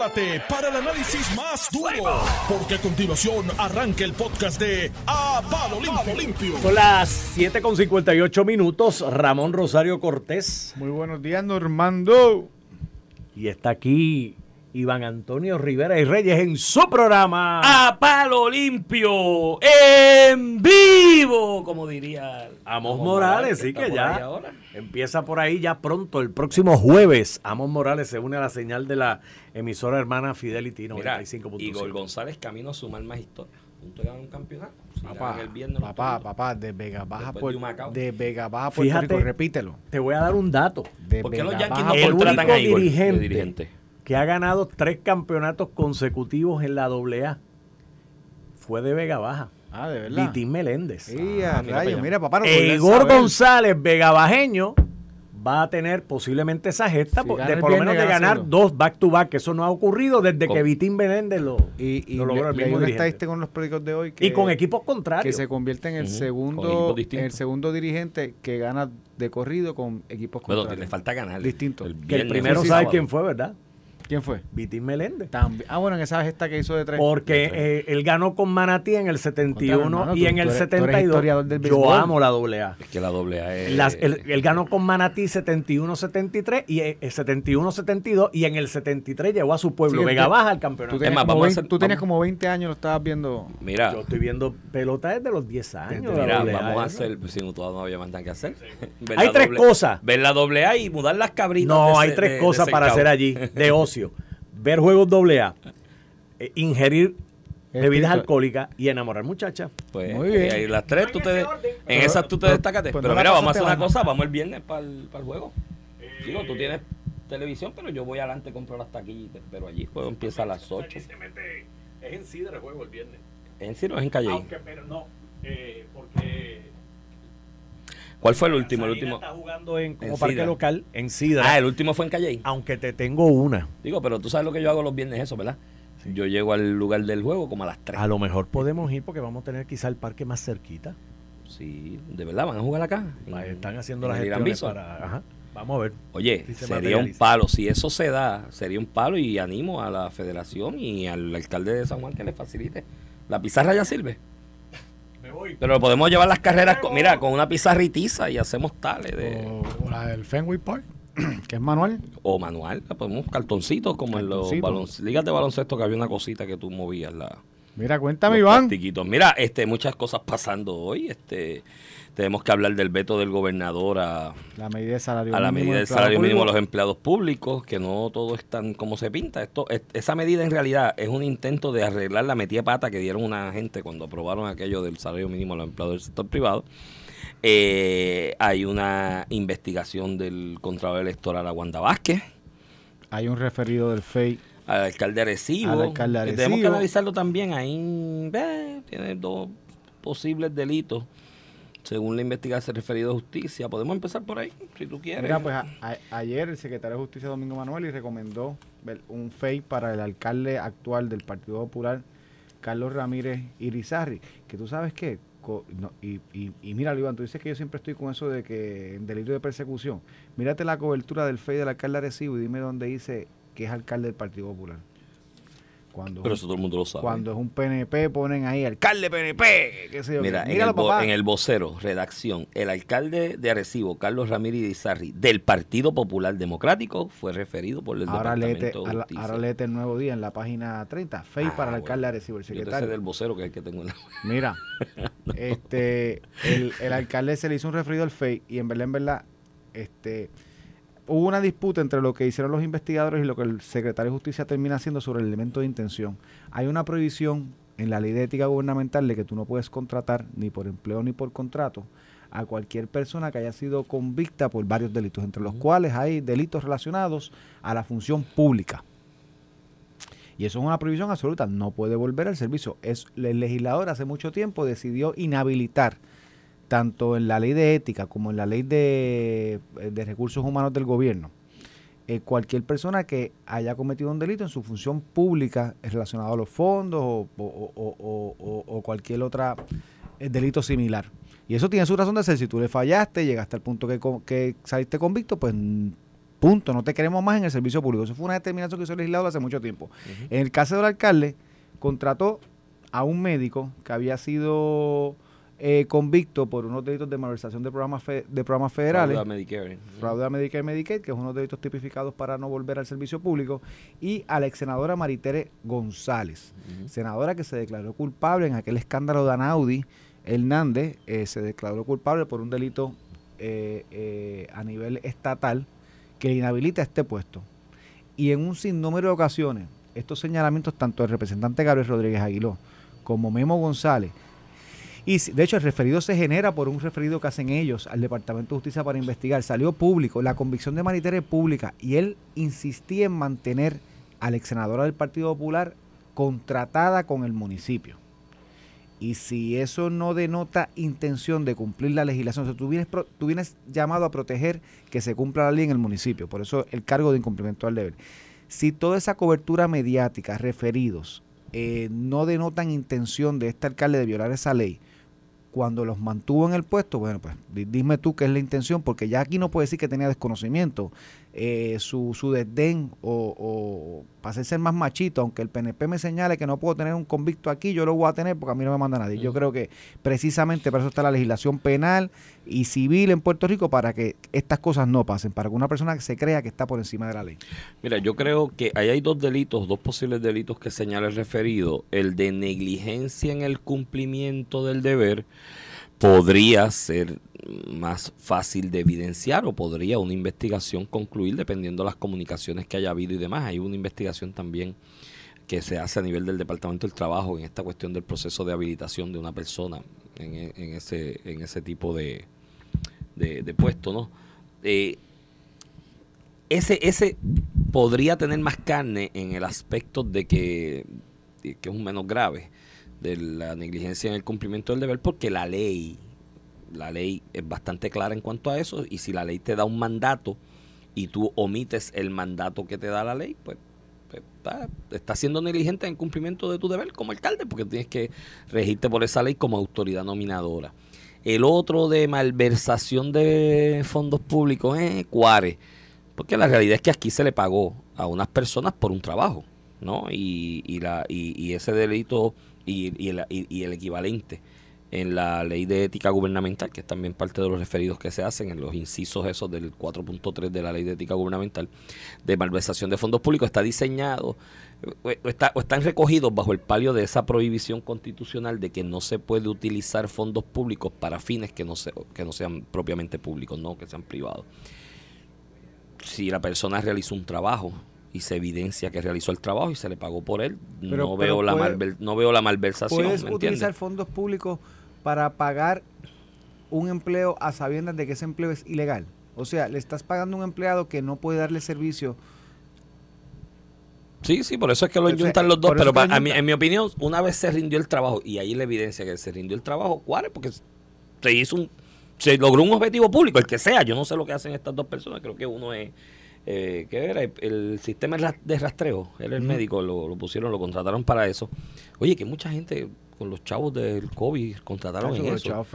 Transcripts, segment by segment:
prepárate para el análisis más duro, porque a continuación arranca el podcast de A Palo Limpio. Limpio. Son las 7.58 minutos. Ramón Rosario Cortés. Muy buenos días, Normando. Y está aquí Iván Antonio Rivera y Reyes en su programa. A palo limpio, en vivo, como diría Amos Morales, sí que por ya ahora. empieza por ahí ya pronto, el próximo jueves. Amos Morales se une a la señal de la emisora hermana Fidelity Mira, 95.5. Igor González camino a sumar más historia. Punto de un campeonato. Si Papá, ganan el viernes, los papá, puntos. papá, de Vega Baja, Puerto- de de Vega Baja, Puerto Fíjate. Rico, repítelo. Te voy a dar un dato. De ¿Por qué los Vega Yankees Baja, no El contratan único a Igor de dirigente? Que ha ganado tres campeonatos consecutivos en la AA fue de Vega Baja. Ah, de verdad. Vitín Meléndez. Sí, Ah, a mira rayos, para allá. mira, papá, no podía Igor. González, vegabajeño, va a tener posiblemente esa gesta Si de por lo menos de gana ganar dos back to back, que eso no ha ocurrido desde Con- que Vitín Meléndez lo, Y, y lo logró el mismo estadística con los periódicos de hoy que, Y con equipos que contrarios. se convierte en el segundo en el segundo dirigente que gana de corrido con equipos Bueno, contrarios. le falta ganar. Distinto. El que el primero el sabe quién fue, ¿verdad? ¿Quién fue? Vitín Meléndez. También. Ah, bueno, en esa gesta que hizo de tres. Porque eh, él ganó con Manatí en el 71 Contra, hermano, y tú- en tú el eres- tú eres 72. historiador del Yo amo la doble A. Es que la doble A es... Las- él, él ganó con Manatí 71-73 y eh, 71-72 y en el 73 llevó a su pueblo Sí, Vega tú- Baja al Tú campeonato. tenías, más, como, vamos a 20, hacer- tú tenías vamos- como 20 años, lo estabas viendo. Mira, Yo estoy viendo pelota desde los 10 años. Desde- Mira, doble A, vamos a hacer, pues, si no, todavía no había más nada que hacer. Ver Hay la tres doble- cosas. Ver la doble A y mudar las cabritas. No, de hay tres de- de cosas para cabo. hacer allí de ocio. Ver juegos doble A, eh, ingerir bebidas Espíritu- alcohólicas y enamorar muchachas. Pues, Muy bien. ahí las tres, tú te, en Pero- esas tú te pero- destacaste. pues pero no la mira, vamos a hacer una cosa, vamos el viernes para el, para el juego. Digo, tú tienes televisión, pero yo voy adelante, compro las taquillas y te espero allí. El juego empieza a las 8. es en Sidra el juego el viernes. ¿En serio es en Calle? pero no, porque ¿Cuál fue el último? El último. está jugando en, como En parque local en Sidra. Ah, el último fue en Calle. Aunque te tengo una. Digo, pero tú sabes lo que yo hago los viernes, eso, ¿verdad? Yo llego al lugar del juego como a las 3. A lo mejor podemos ir porque vamos a tener quizá el parque más cerquita. Sí, de verdad, van a jugar acá. Están haciendo en las gestiones para... Ajá. Vamos a ver. Oye, Si se sería un palo. Si eso se da, sería un palo y animo a la federación y al alcalde de San Juan que le facilite. La pizarra ya sirve. Voy. Pero podemos llevar las carreras, con, mira, con una pizarritiza y hacemos tales de... O, o la del Fenway Park, que es manual. O manual, la podemos cartoncitos como en los Cartoncito. balon- ligas de baloncesto que había una cosita que tú movías la Mira, cuéntame, Iván. Mira, este muchas cosas pasando hoy, este tenemos que hablar del veto del gobernador a, La medida de salario a la medida del salario mínimo público. los empleados públicos, que no todo es tan como se pinta. Esto, es- esa medida en realidad es un intento de arreglar la metida de pata que dieron una gente cuando aprobaron aquello del salario mínimo a los empleados del sector privado. Eh, hay una investigación del Contralor Electoral a Wanda Vázquez, Hay un referido del FEI. al alcalde Arecibo. Al alcalde que Tenemos que analizarlo también. Ahí eh, tiene dos posibles delitos. Según la investigación referido a justicia, podemos empezar por ahí, si tú quieres. Mira, pues a- ayer el secretario de Justicia Domingo Manuel y recomendó un FEI para el alcalde actual del Partido Popular, Carlos Ramírez Irizarri, que tú sabes que, y, y, y mira, Iván, tú dices que yo siempre estoy con eso de que en delito de persecución. Mírate la cobertura del FEI del alcalde Arecibo y dime dónde dice que es alcalde del Partido Popular. Cuando, Pero es eso todo el mundo lo sabe. cuando es un PNP ponen ahí alcalde PNP, qué sé yo. Mira, en el, papá. en el vocero, redacción, el alcalde de Arecibo, Carlos Ramírez Izarri, del Partido Popular Democrático, fue referido por el Ahora Departamento de ahora, Justicia. ahora léete el nuevo día en la página 30. FEI Ah, para el bueno. alcalde de Arecibo, el Yo secretario. del vocero, que es el que tengo en la... Mira, este, el, el alcalde se le hizo un referido al FEI y en verdad, en verdad, este, hubo una disputa entre lo que hicieron los investigadores y lo que el secretario de Justicia termina haciendo sobre el elemento de intención. Hay una prohibición en la ley de ética gubernamental de que tú no puedes contratar ni por empleo ni por contrato a cualquier persona que haya sido convicta por varios delitos, entre los cuales hay delitos relacionados a la función pública. Y eso es una prohibición absoluta, no puede volver al servicio. Es, el legislador hace mucho tiempo decidió inhabilitar, tanto en la ley de ética como en la ley de, de recursos humanos del gobierno, eh, cualquier persona que haya cometido un delito en su función pública relacionado a los fondos o, o- o- o- o- o cualquier otra eh, delito similar. Y eso tiene su razón de ser. Si tú le fallaste, llegaste al punto que, saliste convicto, pues Punto, no te queremos más en el servicio público. Eso fue una determinación que hizo el legislador hace mucho tiempo. En el caso del alcalde, contrató a un médico que había sido eh, convicto por unos delitos de malversación de programas, de programas federales. Fraude a Medicare. Fraude a Medicare y Medicaid, que es uno de los delitos tipificados para no volver al servicio público. Y a la ex senadora Maritere González, senadora que se declaró culpable en aquel escándalo de Anaudi Hernández, eh, se declaró culpable por un delito eh, a nivel estatal que inhabilita este puesto. Y en un sinnúmero de ocasiones, estos señalamientos, tanto del representante Gabriel Rodríguez Aguiló como Memo González, y de hecho el referido se genera por un referido que hacen ellos al Departamento de Justicia para investigar. Salió público, la convicción de Maritere es pública y él insistía en mantener a la ex senadora del Partido Popular contratada con el municipio. Y si eso no denota intención de cumplir la legislación, o sea, tú, vienes, tú vienes llamado a proteger que se cumpla la ley en el municipio, por eso el cargo de incumplimiento al deber. Si toda esa cobertura mediática, referidos, eh, no denotan intención de este alcalde de violar esa ley, cuando los mantuvo en el puesto, bueno, pues dime tú qué es la intención, porque ya aquí no puede decir que tenía desconocimiento, eh, su, su desdén o, o para ser más machito, aunque el PNP me señale que no puedo tener un convicto aquí, yo lo voy a tener porque a mí no me manda nadie. Yo creo que precisamente para eso está la legislación penal y civil en Puerto Rico, para que estas cosas no pasen, para que una persona se crea que está por encima de la ley. Mira, yo creo que ahí hay dos delitos, dos posibles delitos que señala el referido. El de negligencia en el cumplimiento del deber podría ser más fácil de evidenciar o podría una investigación concluir dependiendo de las comunicaciones que haya habido y demás. Hay una investigación también que se hace a nivel del Departamento del Trabajo en esta cuestión del proceso de habilitación de una persona en, e, ese, en ese tipo de, de, puesto, ¿no? Eh, ese, ese podría tener más carne en el aspecto de que, que es un menos grave de la negligencia en el cumplimiento del deber porque la ley la ley es bastante clara en cuanto a eso y si la ley te da un mandato y tú omites el mandato que te da la ley, pues, pues estás siendo negligente en cumplimiento de tu deber como alcalde porque tienes que regirte por esa ley como autoridad nominadora. El otro de malversación de fondos públicos es Cuare, porque la realidad es que aquí se le pagó a unas personas por un trabajo, ¿no? Y, y, la, y, ese delito y, y, el, y el equivalente en la ley de ética gubernamental, que es también parte de los referidos que se hacen en los incisos esos del 4.3 de la ley de ética gubernamental, de malversación de fondos públicos, está diseñado o, está, o están recogidos bajo el palio de esa prohibición constitucional de que no se puede utilizar fondos públicos para fines que no, se, que no sean propiamente públicos, no que sean privados. Si la persona realizó un trabajo y se evidencia que realizó el trabajo y se le pagó por él, no, veo la no veo la malversación. ¿Puedes utilizar fondos públicos para pagar un empleo a sabiendas de que ese empleo es ilegal. O sea, le estás pagando a un empleado que no puede darle servicio. Sí, sí, por eso es que lo juntan los dos. Pero en mi opinión, una vez se rindió el trabajo, y ahí la evidencia que se rindió el trabajo, ¿cuál es? Porque se hizo un, se logró un objetivo público, el que sea. Yo no sé lo que hacen estas dos personas. Creo que uno es, eh, ¿qué era? El, sistema de rastreo. Él, el médico, lo, lo pusieron, lo contrataron para eso. Oye, que mucha gente con los chavos del COVID contrataron en eso.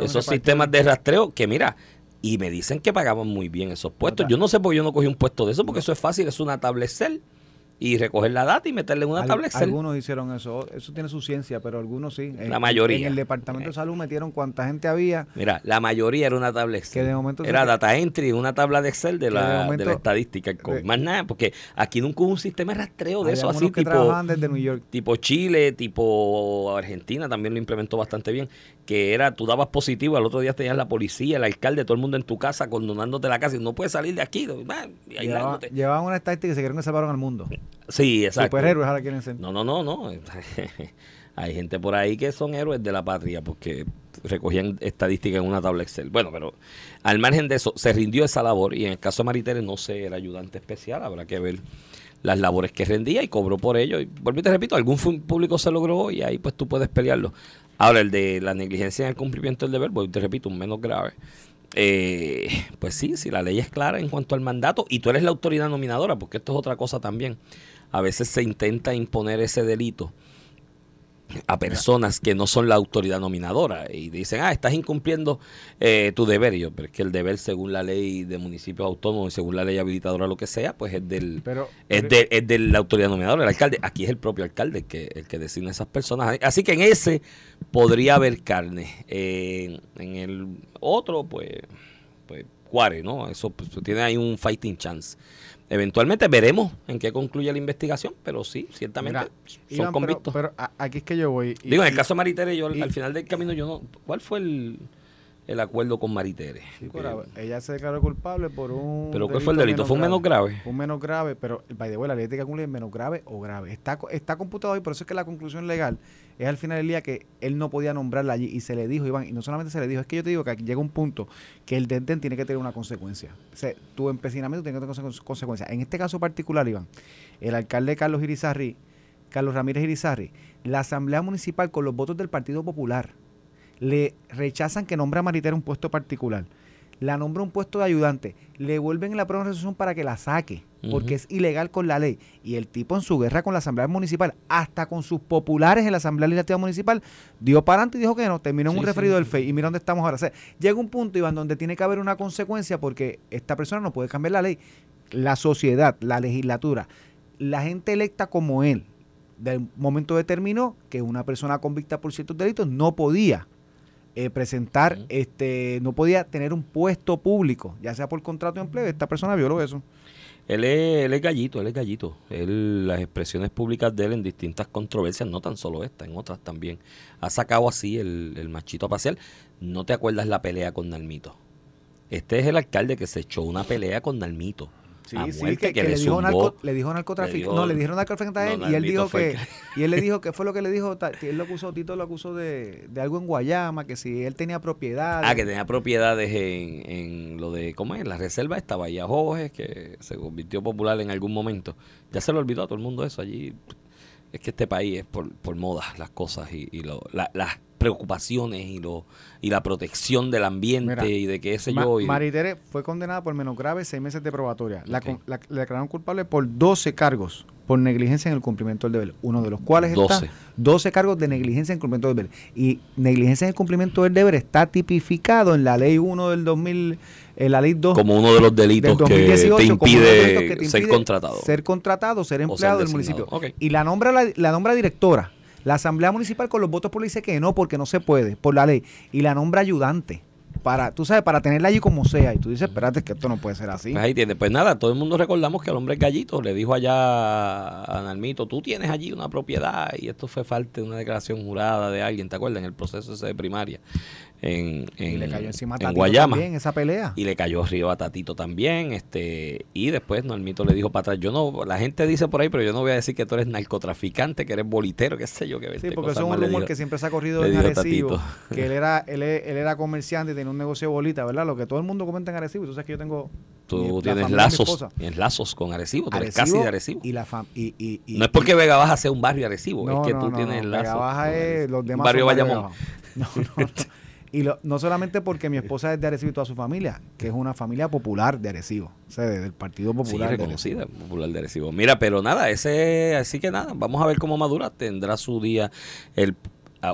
Esos sistemas de rastreo que mira, y me dicen que pagaban muy bien esos puestos. Yo no sé por qué yo no cogí un puesto de eso, porque eso es fácil, es una tablet y recoger la data y meterle en una tablet Algunos hicieron eso, eso tiene su ciencia, pero algunos sí. La mayoría. En el Departamento de. Salud metieron cuánta gente había. Mira, la mayoría era una tabla Excel. era data entry, una tabla de Excel de, la, de, la, estadística. Más nada, porque aquí nunca hubo un sistema de rastreo de eso así, tipo, desde New York. tipo Chile, tipo Argentina, también lo implementó bastante bien, que era, tú dabas positivo, al otro día tenías la policía, el alcalde, todo el mundo en tu casa, condonándote la casa y no puedes salir de aquí. Llevaban una estadística y se creen que salvaron al mundo. Sí, exacto. Superhéroes ahora quieren ser. No, no, no, no. Hay gente por ahí que son héroes de la patria porque recogían estadísticas en una tabla Excel. Bueno, pero al margen de eso, se rindió esa labor y en el caso de Maritere no sé, era ayudante especial, habrá que ver las labores que rendía y cobró por ello. Y y te repito, algún público se logró y ahí pues tú puedes pelearlo. Ahora, el de la negligencia en el cumplimiento del deber, te repito, un menos grave. Eh, pues sí, si la ley es clara en cuanto al mandato y tú eres la autoridad nominadora, porque esto es otra cosa también. A veces se intenta imponer ese delito a personas que no son la autoridad nominadora y dicen, ah, estás incumpliendo eh, tu deber. Y yo, pero es que el deber según la ley de municipios autónomos y según la ley habilitadora, lo que sea, pues es del Pero- es, pero- de, es de la autoridad nominadora, el alcalde. Aquí es el propio alcalde el que, el que designa a esas personas. Así que en ese podría haber carne. Eh, en el otro, pues, pues cuare, ¿no? Eso pues, tiene ahí un fighting chance. Eventualmente veremos en qué concluye la investigación, pero sí, ciertamente Mira, son Iván, convictos. Pero, aquí es que yo voy. y- Digo, en el caso de Maritere, yo al- y- al final del camino, yo no. ¿Cuál fue el, el acuerdo con Maritere? Sí, ella se declaró culpable por un. ¿Pero cuál fue el delito? ¿Fue un menos grave? Un menos grave, pero by the way, la ley de cálculo es menos grave o grave. Está, está computado y por eso es que la conclusión legal es al final del día que él no podía nombrarla allí y se le dijo, Iván, y no solamente se le dijo, es que yo te digo que aquí llega un punto que el denten tiene que tener una consecuencia. O sea, tu empecinamiento tiene que tener conse- consecuencias. En este caso particular, Iván, el alcalde Carlos Irizarri, Carlos Ramírez Irizarri, la asamblea municipal con los votos del Partido Popular le rechazan que nombre a Maritera un puesto particular. La nombra un puesto de ayudante. Le vuelven la prueba de resolución para que la saque, porque es ilegal con la ley. Y el tipo en su guerra con la Asamblea Municipal, hasta con sus populares en la Asamblea Legislativa Municipal, dio para adelante y dijo que no, terminó en Sí, un sí. referido del FEI. Y mira dónde estamos ahora. O sea, llega un punto, Iván, donde tiene que haber una consecuencia porque esta persona no puede cambiar la ley. La sociedad, la legislatura, la gente electa como él, del momento determinó que una persona convicta por ciertos delitos no podía eh, presentar, este, no podía tener un puesto público, ya sea por contrato de empleo. Esta persona violó eso. Él es, él es gallito, él es gallito. Él, las expresiones públicas de él en distintas controversias, no tan solo esta, en otras también, ha sacado así el, el machito a pasear. ¿No te acuerdas la pelea con Nalmito? Este es el alcalde que se echó una pelea con Nalmito. Sí, a sí, que, que le, dijo narco- le dijo narcotraficante. no, le dijeron narcotraficante a él No, y él dijo que. Y él le dijo, ¿qué fue lo que le dijo? Ta- Él lo acusó, Tito lo acusó de, de algo en Guayama, que si él tenía propiedad. Ah, que tenía propiedades en, en lo de, ¿cómo es? La reserva esta Bahía Jorge, que se convirtió popular en algún momento. Ya se lo olvidó a todo el mundo eso allí. Es que este país es por, por moda las cosas y, y lo- la- las preocupaciones y lo y la protección del ambiente Mira, y de que ese Ma- yo. y- Maritere fue condenada por menos grave seis meses de probatoria. La, la- le declararon culpable por 12 cargos por negligencia en el cumplimiento del deber. Uno de los cuales 12. está 12 cargos de negligencia en el cumplimiento del deber. Y negligencia en el cumplimiento del deber está tipificado en la ley 1 del 2000, en la ley 2 como uno de los delitos del que 2018 te impide, que te ser impide contratado. Ser contratado, ser ser empleado del municipio. Y la nombra la, la nombra directora. La asamblea municipal con los votos por le dice que no, porque no se puede, por la ley. Y la nombra ayudante. Para, tú sabes, para tenerla allí como sea. Y tú dices, espérate, que esto no puede ser así. Pues ahí tiene. Pues nada, todo el mundo recordamos que el hombre gallito. Le dijo allá a Nalmito, tú tienes allí una propiedad. Y esto fue falta de una declaración jurada de alguien, ¿te acuerdas? En el proceso ese de primaria. En, en, y le cayó encima a en Guayama. también esa pelea. Y le cayó arriba a Tatito también. este Y después Nalmito le dijo para atrás, yo no, la gente dice por ahí, pero yo no voy a decir que tú eres narcotraficante, que eres bolitero, qué sé yo, que Sí, porque eso es un rumor que siempre se ha corrido en Arecibo. Que él era, él, él era comerciante y tenía un negocio de bolita, ¿verdad? Lo que todo el mundo comenta en Arecibo. Y tú sabes que yo tengo. Tú tienes lazos, tienes lazos con Arecibo, tú eres Arecibo casi de Arecibo. Y la fam- y, y, y- no es porque Vega Baja sea un barrio Arecibo, No, es que no, tú no, tienes lazos. Vega Baja es los Un demás barrio son Vega Bayamón. No, no, no. Y lo- no solamente porque mi esposa es de Arecibo y toda su familia, que es una familia popular de Arecibo, o sea, de- del Partido Sí, Popular. de reconocida, popular de Arecibo. Mira, pero nada, ese, así que nada, vamos a ver cómo Madura tendrá su día. El,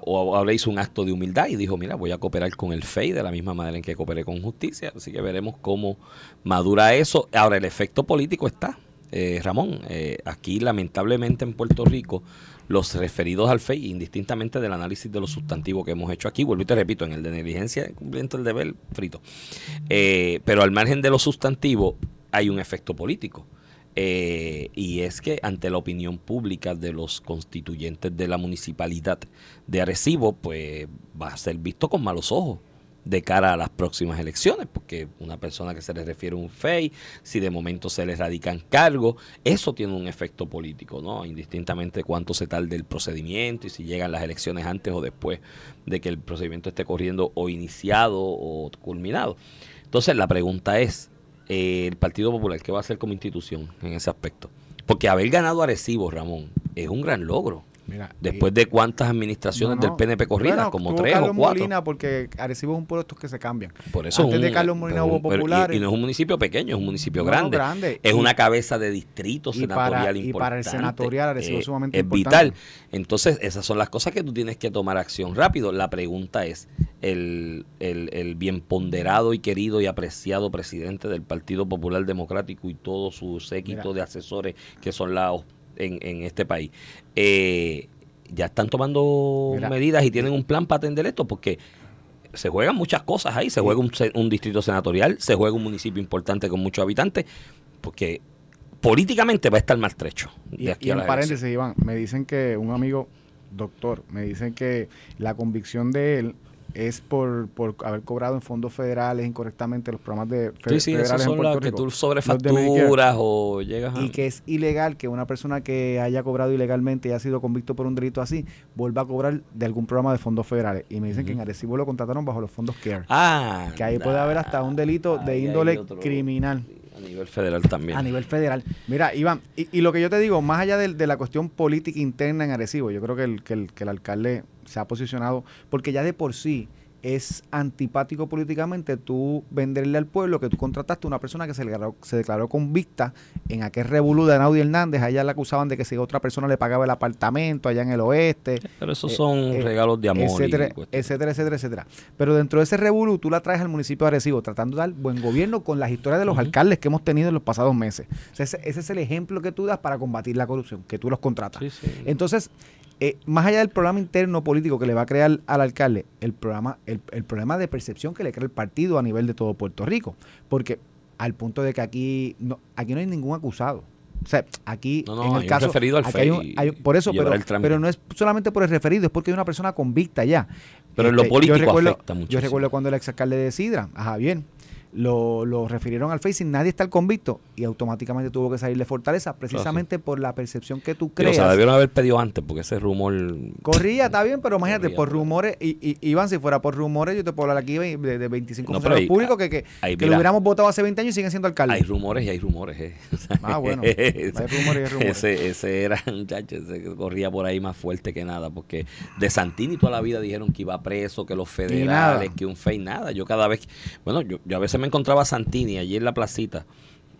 o ahora hizo un acto de humildad y dijo, mira, voy a cooperar con el FEI de la misma manera en que cooperé con justicia. Así que veremos cómo madura eso. Ahora, el efecto político está. Eh, Ramón, eh, aquí lamentablemente en Puerto Rico, los referidos al FEI, indistintamente del análisis de los sustantivos que hemos hecho aquí, vuelvo y te repito, en el de negligencia, cumplimiento del deber, frito. Eh, pero al margen de los sustantivos, hay un efecto político. Eh, y es que ante la opinión pública de los constituyentes de la municipalidad de Arecibo, pues va a ser visto con malos ojos de cara a las próximas elecciones, porque una persona que se le refiere un FEI, si de momento se le radican cargos, eso tiene un efecto político, ¿no? Indistintamente cuánto se tarde el procedimiento y si llegan las elecciones antes o después de que el procedimiento esté corriendo o iniciado o culminado. Entonces la pregunta es, eh, el Partido Popular, ¿qué va a hacer como institución en ese aspecto? Porque haber ganado Arecibo, Ramón, es un gran logro. Mira, Después de cuántas administraciones No, no. del PNP corridas, Bueno, como tres Carlos o cuatro. Molina, porque Arecibo es un pueblo estos que se cambian. Por eso Antes un- de Carlos Molina hubo y- populares. Y, no es un municipio pequeño, es un municipio No, grande. grande. Es Y- una cabeza de distrito y para- senatorial y importante. para el senatorial Arecibo es sumamente es importante. vital. Entonces, esas son las cosas que tú tienes que tomar acción rápido. La pregunta es, el, el, el bien ponderado y querido y apreciado presidente del Partido Popular Democrático y todo su séquito Mira. de asesores que son lados en, en este país, eh, ya están tomando Mira. medidas y tienen un plan para atender esto, porque se juegan muchas cosas ahí. Se juega un, un distrito senatorial, se juega un municipio importante con muchos habitantes, porque políticamente va a estar de aquí y a en paréntesis, Iván, me dicen que un amigo doctor, me dicen que la convicción de él es por, por haber cobrado en fondos federales incorrectamente los programas de fe- Sí, sí, federales en son Puerto las que tú sobrefacturas o llegas a... Y que es ilegal que una persona que haya cobrado ilegalmente y haya sido convicto por un delito así vuelva a cobrar de algún programa de fondos federales. Y me dicen que en Arecibo lo contrataron bajo los fondos CARE. Ah, que ahí puede haber hasta un delito de índole criminal. A nivel federal también. A nivel federal. Mira, Iván, y, lo que yo te digo, más allá de, de la cuestión política interna en Arecibo, yo creo que el, que, el, que el alcalde se ha posicionado, porque ya de por sí es antipático políticamente tú venderle al pueblo que tú contrataste a una persona que se, declaró, se declaró convicta en aquel revolú de Naudi Hernández, allá la acusaban de que si otra persona le pagaba el apartamento allá en el oeste, Pero esos eh, son eh, regalos de amor. etcétera, etcétera, etcétera, etcétera. Pero dentro de ese revolú tú la traes al municipio de Arecibo tratando de dar buen gobierno con las historias de los alcaldes que hemos tenido en los pasados meses. O sea, ese, ese es el ejemplo que tú das para combatir la corrupción, que tú los contratas. Sí, sí. Entonces, eh, más allá del programa interno político que le va a crear al alcalde, el programa, el, el problema de percepción que le crea el partido a nivel de todo Puerto Rico. Porque al punto de que aquí no, aquí no hay ningún acusado. O sea, aquí No, no, en hay un referido al aquí hay un- FEI hay un- por eso, pero, pero no es solamente por el referido, es porque hay una persona convicta ya. Pero en lo Este, político yo recuerdo, afecta Yo muchísimo. recuerdo cuando el exalcalde de Sidra, a Javier, lo, lo refirieron al sin nadie estar convicto y automáticamente tuvo que salir de Fortaleza precisamente por la percepción que tú creas. o sea, debieron haber pedido antes, porque ese rumor... Corría, está bien, pero imagínate, Corría por rumores, y, y, Iván, si fuera por rumores, yo te puedo hablar aquí de, de 25 No, pero funcionarios públicos que, que, ahí, que mira. lo hubiéramos votado hace 20 años y siguen siendo alcaldes. Hay rumores y hay rumores, eh. Ah, bueno, hay rumores y hay rumores. Ese, ese era, muchacho, ese que corría por ahí más fuerte que nada, porque de Santini toda la vida dijeron que iba preso, que los federales, que un fey, nada. Yo cada vez, bueno, yo, yo a veces me encontraba a Santini allí en la placita,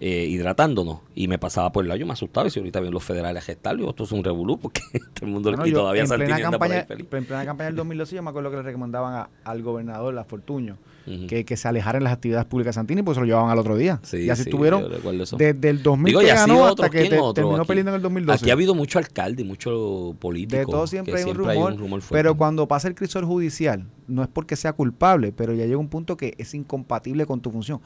eh, hidratándonos, y me pasaba por el lado, yo me asustaba, y si ahorita ven los federales a gestarlo, esto es un revolú, porque todo el mundo, Bueno, y yo, todavía en plena Santini anda por ahí campaña, feliz. en plena campaña del 2012 yo me acuerdo que le recomendaban a- al gobernador, a Fortuño, Que, que se alejaran las actividades públicas de Santini, pues se lo llevaban al otro día. Sí, y así sí, estuvieron desde el 2000 Digo, que ganó hasta que ¿quién te- otro terminó peleando en el 2012. Aquí ha habido mucho alcalde y mucho político. De todo siempre, hay, un siempre rumor, fuerte. pero cuando pasa el crisol judicial, no es porque sea culpable, pero ya llega un punto que es incompatible con tu función.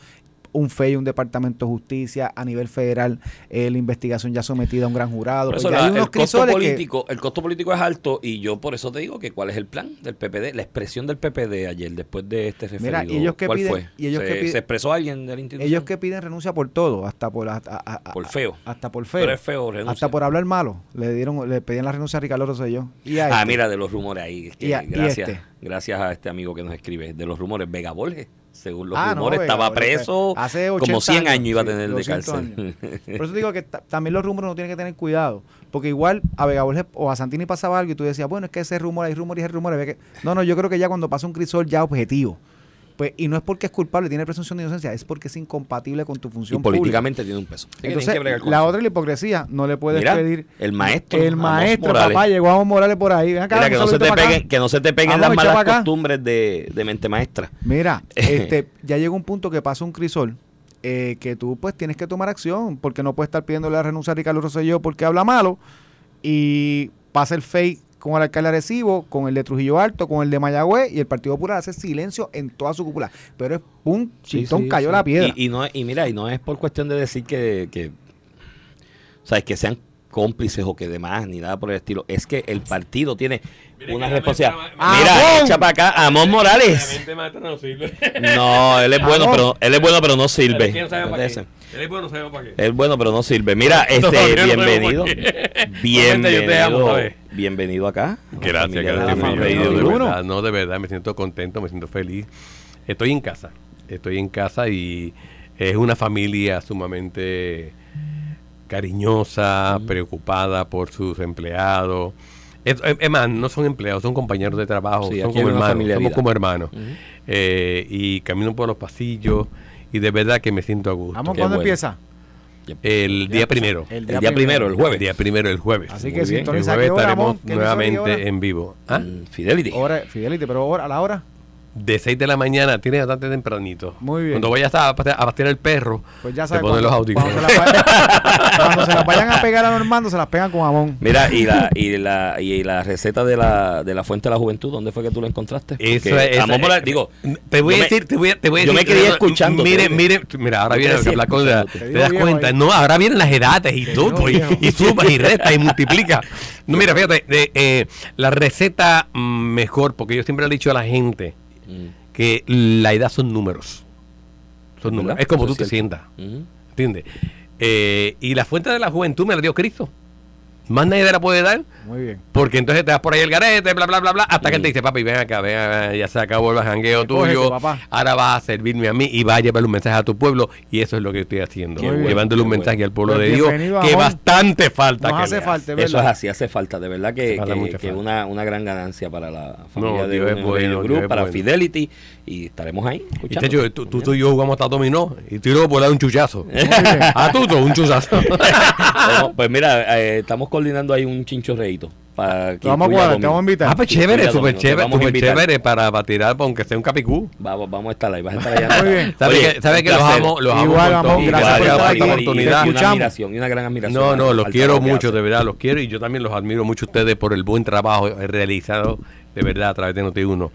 Un FEI, un departamento de justicia, a nivel federal, eh, la investigación ya sometida a un gran jurado. Pues la- hay unos el costo que- político, el costo político es alto y yo por eso te digo que cuál es el plan del PPD, la expresión del PPD ayer después de este referido. Mira, y ellos que ¿cuál piden- fue? y ellos ¿Se, que piden- se expresó alguien de la institución? ellos que piden renuncia por todo, hasta por hasta, a- a- por feo. hasta por feo, eres feo, renuncia. hasta por hablar malo, le dieron le pedían la renuncia a Ricardo Rosselló. Y a Ah, este. mira, de los rumores ahí. es que Y a- y gracias, este. gracias a este amigo que nos escribe. De los rumores, Vega Borges, según los Ah, no, rumores, estaba Borges, preso. hace como 80 100 años, años, iba a sí, tener de 200 cárcel. Por eso digo que ta- también los rumores uno tiene que tener cuidado. Porque igual a Vega Borges o a Santini pasaba algo y tú decías, bueno, es que ese rumor, hay rumor y ese rumor. No, no, yo creo que ya cuando pasa un crisol ya objetivo. Pues, y no es porque es culpable, tiene presunción de inocencia, es porque es incompatible con tu y función pública. políticamente tiene un peso. Entonces, que bregar con la eso. otra es la hipocresía. No le puedes Mira, pedir. el maestro, El maestro, Morales. papá, llegó a Morales por ahí. Ven acá, Mira, que no, se te peguen, que no se te peguen Vamos, las malas costumbres de, de mente maestra. Mira, este, ya llega un punto que pasa un crisol eh, que tú pues tienes que tomar acción porque no puedes estar pidiéndole la renuncia a Ricardo Rosselló porque habla malo y pasa el fake con el alcalde de Arecibo, con el de Trujillo Alto, con el de Mayagüez y el Partido Popular hace silencio en toda su cúpula. Pero es pum, chitón, cayó la piedra. Y, y no, es- y mira, y no es por cuestión de decir que, que o sea, que sean cómplices o que demás, ni nada por el estilo. Es que el partido tiene una responsabilidad. ¡Amón! Mira, echa para acá, Amón Morales. no sirve. No, él es bueno, pero él es bueno, pero no sirve. ¿Quién sabe? Él es bueno, sabemos para qué. Él es bueno, pero no sirve. Mira, este, bienvenido. Bienvenido. Bienvenido acá. Gracias, de gracias, de de uno. verdad, no, de verdad, me siento contento, me siento feliz. Estoy en casa, estoy en casa y es una familia sumamente cariñosa, preocupada por sus empleados Es, más, no son empleados, son compañeros de trabajo, Sí, son como hermanos, somos como hermanos. Eh, y camino por los pasillos y de verdad que me siento a gusto. Vamos, ¿cuándo bueno. empieza? El día primero. El El día primero, el El jueves. día primero, el jueves. Así que bien. el jueves estaremos nuevamente en vivo. ¿Ah? Mm, Fidelity. Hora, Fidelity, pero hora, a la hora. De 6 de la mañana, tiene bastante tempranito. Muy bien. Cuando vayas a, a pastear el perro, Pues ya te sabes. pones los cuando, audífonos. cuando se las vayan, cuando se las vayan a pegar a Normando, se las pegan con Amón. Mira, y la, y la, y la receta de la, de la fuente de la juventud, ¿dónde fue que tú la encontraste? Eso Porque es, digo, te voy a me- decir, te voy a, te voy a yo me decir- quedé escuchándote, Mire, mire, mira, ahora viene la cosa, te Te das cuenta, no, ahora vienen las edades y Te todo, digo y, y sumas y restas y multiplica. No, mira, fíjate, de, eh, la receta mm, mejor, porque yo siempre le he dicho a la gente Mm, que la edad son números. Son números. Es como Eso tú es te sientas. mm. ¿Entiendes? Eh, y la fuente de la juventud me la dio Cristo. Más nadie te la puede dar. Muy bien. Porque entonces te das por ahí el garete, bla, bla, bla, bla, hasta que él te dice, papi, ven acá, ven acá, ya se acabó el jangueo tuyo, papá. ahora vas a servirme a mí y vas a llevarle un mensaje a tu pueblo y eso es lo que estoy haciendo, llevándole un mensaje bueno. al pueblo Pues de Dios que bastante falta Nos que hace falta, Eso es así, hace falta, de verdad que, que- una, una gran ganancia para la familia No, de Dios es Unión bueno, Radio Dios Group, es para bueno. Fidelity, y estaremos ahí Y. Chacho, tú, tú, tú y yo jugamos hasta dominó y tiro por dar un chuchazo. a Tuto, un chuchazo. Pues mira, eh, estamos coordinando ahí un chinchorreíto para que vamos a cuadrar, te vamos a invitar. ah, pues chévere, súper chévere, súper chévere para, para tirar, aunque sea un capicú. Vamos, vamos a estar ahí, vas a estar allá. Muy bien. ¿Sabe Oye, que, sabe que los amo, los amo Igual, gracias por esta oportunidad. Y una Escuchamos. admiración, y una gran admiración. No, no, los quiero mucho, de verdad, los quiero y yo también los admiro mucho a ustedes por el buen trabajo realizado, de verdad, a través de Noti1.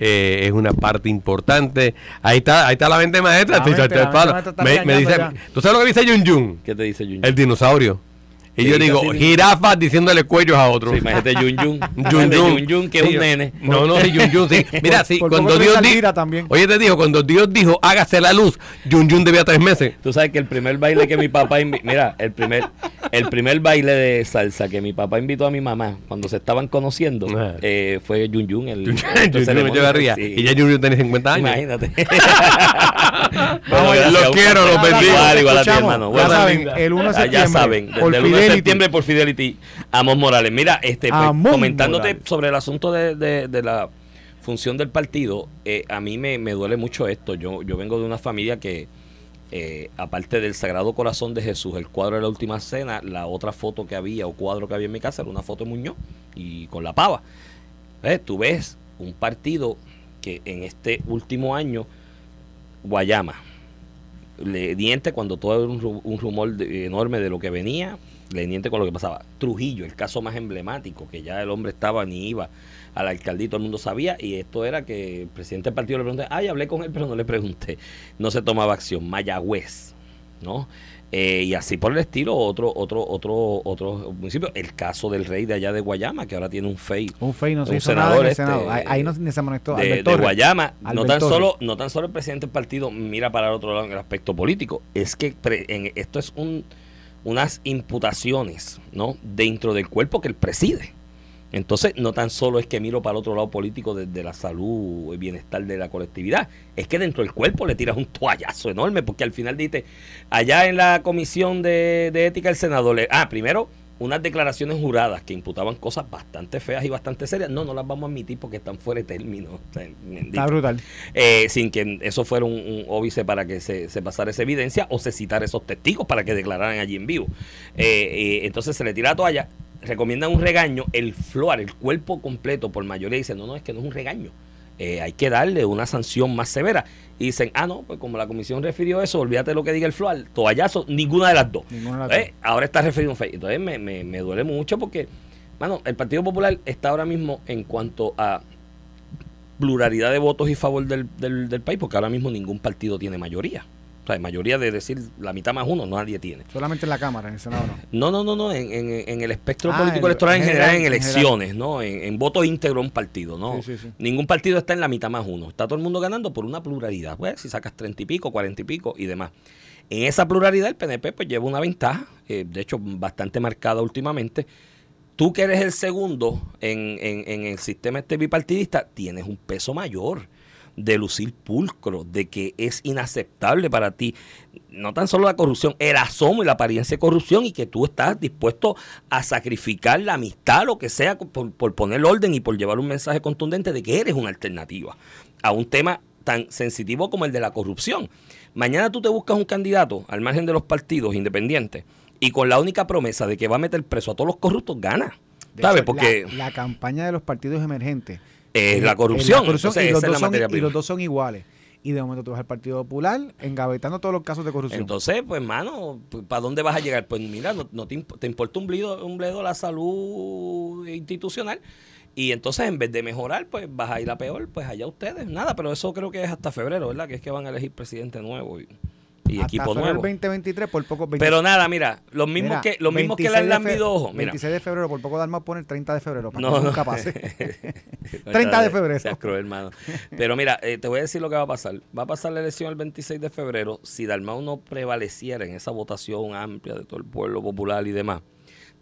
Eh, es una parte importante. Ahí está, ahí está la mente maestra. La mente- la mente Me, me dice, ¿tú sabes lo que dice Jun Jun? ¿Qué te dice Jun? El dinosaurio. Y Sí, yo digo, jirafas diciéndole cuellos a otro. Sí, imagínate Jun Jun. Jun Jun. Jun Jun, que es Sí, un nene. No, no, sí, Jun Jun, sí. Mira, sí, por cuando Dios dijo. Oye, te dijo, cuando Dios dijo, hágase la luz, Jun Jun debía tres meses. Tú sabes que el primer baile que mi papá mira, el primer el primer baile de salsa que mi papá invitó a mi mamá cuando se estaban conociendo Ah. eh, fue Jun Jun el, ceremonia. Echeverría. Sí. Y ya Jun Jun tiene 50 años. Imagínate. Bueno, los quiero, los bendigo. Igual, igual a ti, hermano. Ya Bueno, saben, el 1 de ah, septiembre. Ya saben, desde por el 1 de Fidelity. septiembre por Fidelity, Amos Morales. Mira, este, pues, comentándote Morales. sobre el asunto de, de- de la función del partido, eh, a mí me, me duele mucho esto. Yo, yo vengo de una familia que, eh, aparte del Sagrado Corazón de Jesús, el cuadro de la última cena, la otra foto que había o cuadro que había en mi casa era una foto de Muñoz y con la pava. Eh, Tú ves un partido que en este último año, Guayama, le diente cuando todo era un, ru- un rumor enorme de lo que venía, le diente con lo que pasaba. Trujillo, el caso más emblemático, que ya el hombre estaba ni iba al alcaldía, todo el mundo sabía, y esto era que el presidente del partido le pregunté, ay, hablé con él, pero no le pregunté, no se tomaba acción. Mayagüez, ¿no? Eh, y así por el estilo, otro, otro, otro, otro municipio, el caso del rey de allá de Guayama, que ahora tiene un FEI Un fey no Un senador, Senado. este, Ahí, ahí no, ni se conectó. de, de. Guayama, no tan Torres. solo no tan solo el presidente del partido mira para el otro lado en el aspecto político, es que pre- en- esto es un unas imputaciones, ¿no? dentro del cuerpo que él preside. Entonces, no tan solo es que miro para el otro lado político desde la salud y bienestar de la colectividad, es que dentro del cuerpo le tiras un toallazo enorme, porque al final dice, allá en la comisión de, de ética del Senado, le, ah, primero, unas declaraciones juradas que imputaban cosas bastante feas y bastante serias, no, no las vamos a admitir porque están fuera de término. O sea, bendito. Está brutal. Eh, sin que eso fuera un, un óbice para que se, se pasara esa evidencia o se citara esos testigos para que declararan allí en vivo. Eh, eh, entonces se le tira la toalla, recomiendan un regaño, el FLOAR, el cuerpo completo por mayoría dice, no, no, es que no es un regaño. Eh, hay que darle una sanción más severa. Y dicen, ah, no, pues como la comisión refirió eso, olvídate de lo que diga el FLOAR, toallazo, ninguna de las dos. De las Eh, ahora está referido a un fake. Entonces me, me, me duele mucho porque, mano, el Partido Popular está ahora mismo en cuanto a pluralidad de votos y favor del, del, del país, porque ahora mismo ningún partido tiene mayoría. O sea, mayoría de decir la mitad más uno, nadie tiene. Solamente en la Cámara, en el Senado no. No, no, no, no, en, en, en el espectro Ah, político electoral en en general, en general, en elecciones, ¿no? En, en voto íntegro a un partido, ¿no? Sí, sí, sí. Ningún partido está en la mitad más uno. Está todo el mundo ganando por una pluralidad. Pues, si sacas treinta y pico, cuarenta y pico y demás. En esa pluralidad el PNP pues lleva una ventaja, eh, de hecho bastante marcada últimamente. Tú que eres el segundo en, en- en el sistema este bipartidista, tienes un peso mayor. De lucir pulcro, de que es inaceptable para ti no tan solo la corrupción, el asomo y la apariencia de corrupción y que tú estás dispuesto a sacrificar la amistad, lo que sea, por, por poner orden y por llevar un mensaje contundente de que eres una alternativa a un tema tan sensitivo como el de la corrupción. Mañana tú te buscas un candidato al margen de los partidos independientes y con la única promesa de que va a meter preso a todos los corruptos, gana. ¿Sabes? Porque la, la campaña de los partidos emergentes es eh, la corrupción. la corrupción, Entonces, y, los es dos son, materia y prima. los dos son iguales. Y de momento tú vas al Partido Popular engavetando todos los casos de corrupción. Entonces, pues, mano, ¿para dónde vas a llegar? Pues mira, no, no te, imp- te importa un bledo, un bledo la salud institucional. Y entonces, en vez de mejorar, pues vas a ir a peor, pues allá ustedes. Nada, pero eso creo que es hasta febrero, ¿verdad? Que es que van a elegir presidente nuevo y, y Hasta equipo nuevo. 2023 por poco 20 Pero nada, mira, los mismos Mira, que, los mismos que le 26 han lambido ojo. Mira, 26 de febrero, por poco Dalma pone el 30 de febrero, para No, que no. nunca pase. 30 de febrero. Seas cruel, hermano. Pero mira, eh, te voy a decir lo que va a pasar. Va a pasar la elección el 26 de febrero. Si Dalmau no prevaleciera en esa votación amplia de todo el pueblo popular y demás,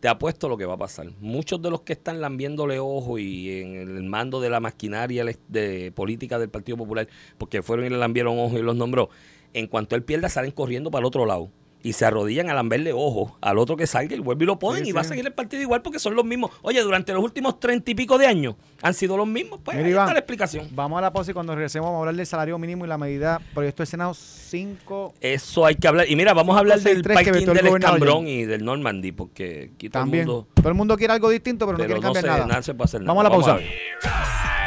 te apuesto lo que va a pasar. Muchos de los que están lambiéndole ojo y en el mando de la maquinaria de política del Partido Popular, porque fueron y le lambieron ojo y los nombró, en cuanto él pierda salen corriendo para el otro lado. Y se arrodillan a lamberle ojo al otro que salga y vuelve y lo ponen Sí, y va a seguir el partido igual porque son los mismos. Oye, durante los últimos treinta y pico de años han sido los mismos. Pues Mira, ahí Iván, está la explicación. Vamos a la pausa y cuando regresemos vamos a hablar del salario mínimo y la medida proyecto del Senado 5. Eso hay que hablar. Y mira, vamos a hablar del 563 que parking vetó el del gobernador escambrón y del Normandy, porque aquí todo También. el mundo. Todo el mundo quiere algo distinto, pero no Pero quiere no cambiar se, nada. nada se puede hacer nada. Vamos a la pausa.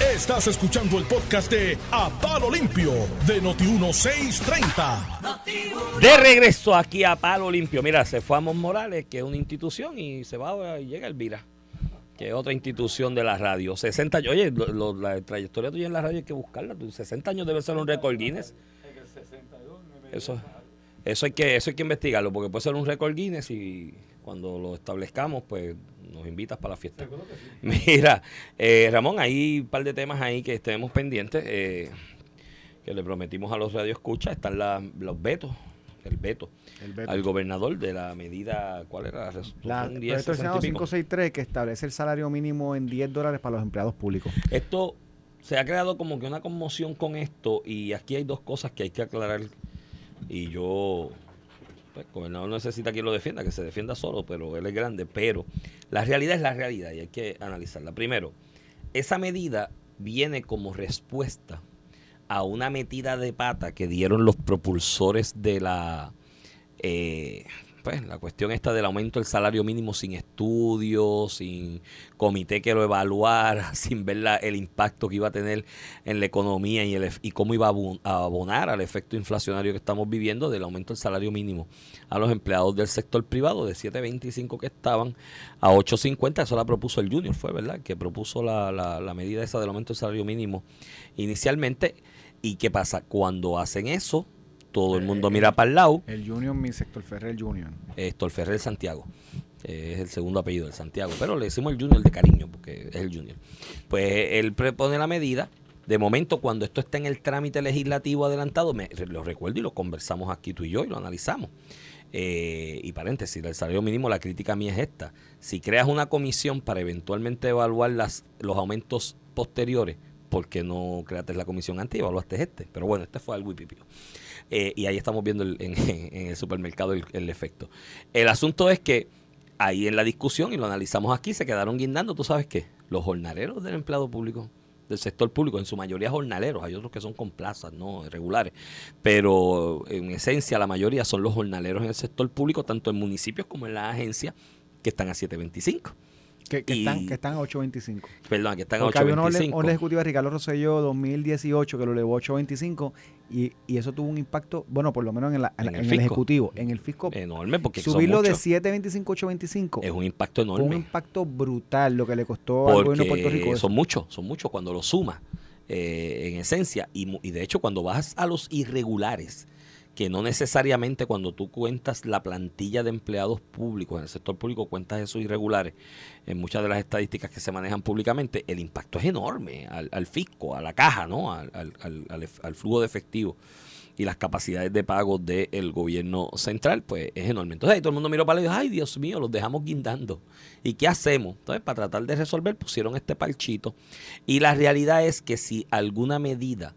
Estás escuchando el podcast de A Palo Limpio de Noti1630. De regreso aquí a Palo Limpio. Mira, se fue Amos Morales, que es una institución, y se va y llega Elvira, que es otra institución de la radio. 60 años. Oye, la trayectoria tuya en la radio hay que buscarla. Tú, 60 años debe ser un récord Guinness. Eso, eso, hay que, eso hay que investigarlo, porque puede ser un récord Guinness y cuando lo establezcamos, pues nos invitas para la fiesta. Mira, eh, Ramón, hay un par de temas ahí que tenemos pendientes. eh, que le prometimos a los radioescuchas, están la- los vetos, el veto, El veto. al gobernador de la medida, ¿cuál era? La el 10, proyecto del 60 Senado y pico. 563 que establece el salario mínimo en 10 dólares para los empleados públicos. Esto se ha creado como que una conmoción con esto y aquí hay dos cosas que hay que aclarar y yo, pues, el gobernador necesita quien lo defienda, que se defienda solo, pero él es grande, pero la realidad es la realidad y hay que analizarla. Primero, esa medida viene como respuesta a una metida de pata que dieron los propulsores de la eh, pues la cuestión esta del aumento del salario mínimo sin estudios, sin comité que lo evaluara, sin ver la- el impacto que iba a tener en la economía y, el, y cómo iba a abonar al efecto inflacionario que estamos viviendo del aumento del salario mínimo a los empleados del sector privado de 7.25 que estaban a 8.50. Eso la propuso el Junior, fue verdad, que propuso la, la, la medida esa del aumento del salario mínimo inicialmente. ¿Y qué pasa? Cuando hacen eso, todo el mundo mira para el lado. El Union, mi sector Ferrer Union. Héctor Ferrer Santiago. Eh, es el segundo apellido del Santiago. Pero le decimos el Junior de cariño porque es el Junior. Pues él propone la medida. De momento, cuando esto está en el trámite legislativo adelantado, me, lo recuerdo y lo conversamos aquí tú y yo y lo analizamos. Eh, y paréntesis, el salario mínimo, la crítica mía es esta. Si creas una comisión para eventualmente evaluar las, los aumentos posteriores, ¿por qué no creaste la comisión antes y evaluaste este? Pero bueno, este fue algo y pipio. Eh, y ahí estamos viendo el- en, en el supermercado el, efecto. El asunto es que ahí en la discusión, y lo analizamos aquí, se quedaron guindando, ¿tú sabes qué? Los jornaleros del empleado público, del sector público, en su mayoría jornaleros, hay otros que son con plazas, no regulares, pero en esencia la mayoría son los jornaleros en el sector público, tanto en municipios como en las agencias, que están a 725. Que, que Y- están, que están a 8.25. Perdón, que están a Porque había una 825. ejecutiva de Ricardo Rosselló 2018 que lo elevó a 8.25 y, y eso tuvo un impacto, bueno, por lo menos en, la- en En el en el ejecutivo, en el fisco. Enorme, porque subirlo de muchos. 7.25 a 8.25 es un impacto fue un enorme. impacto brutal lo que le costó al gobierno de Puerto porque Rico. eso. son muchos, son muchos cuando lo sumas, eh, en esencia. Y, y de hecho, cuando vas a los irregulares, que no necesariamente cuando tú cuentas la plantilla de empleados públicos en el sector público, cuentas esos irregulares, en muchas de las estadísticas que se manejan públicamente, el impacto es enorme al, fisco, a la caja, ¿no? al, al flujo de efectivo. y las capacidades de pago del gobierno central, pues es enorme. Entonces ahí todo el mundo miró para y dijo, ay Dios mío, los dejamos guindando. ¿Y qué hacemos? Entonces, para tratar de resolver, pusieron este parchito. Y la realidad es que si alguna medida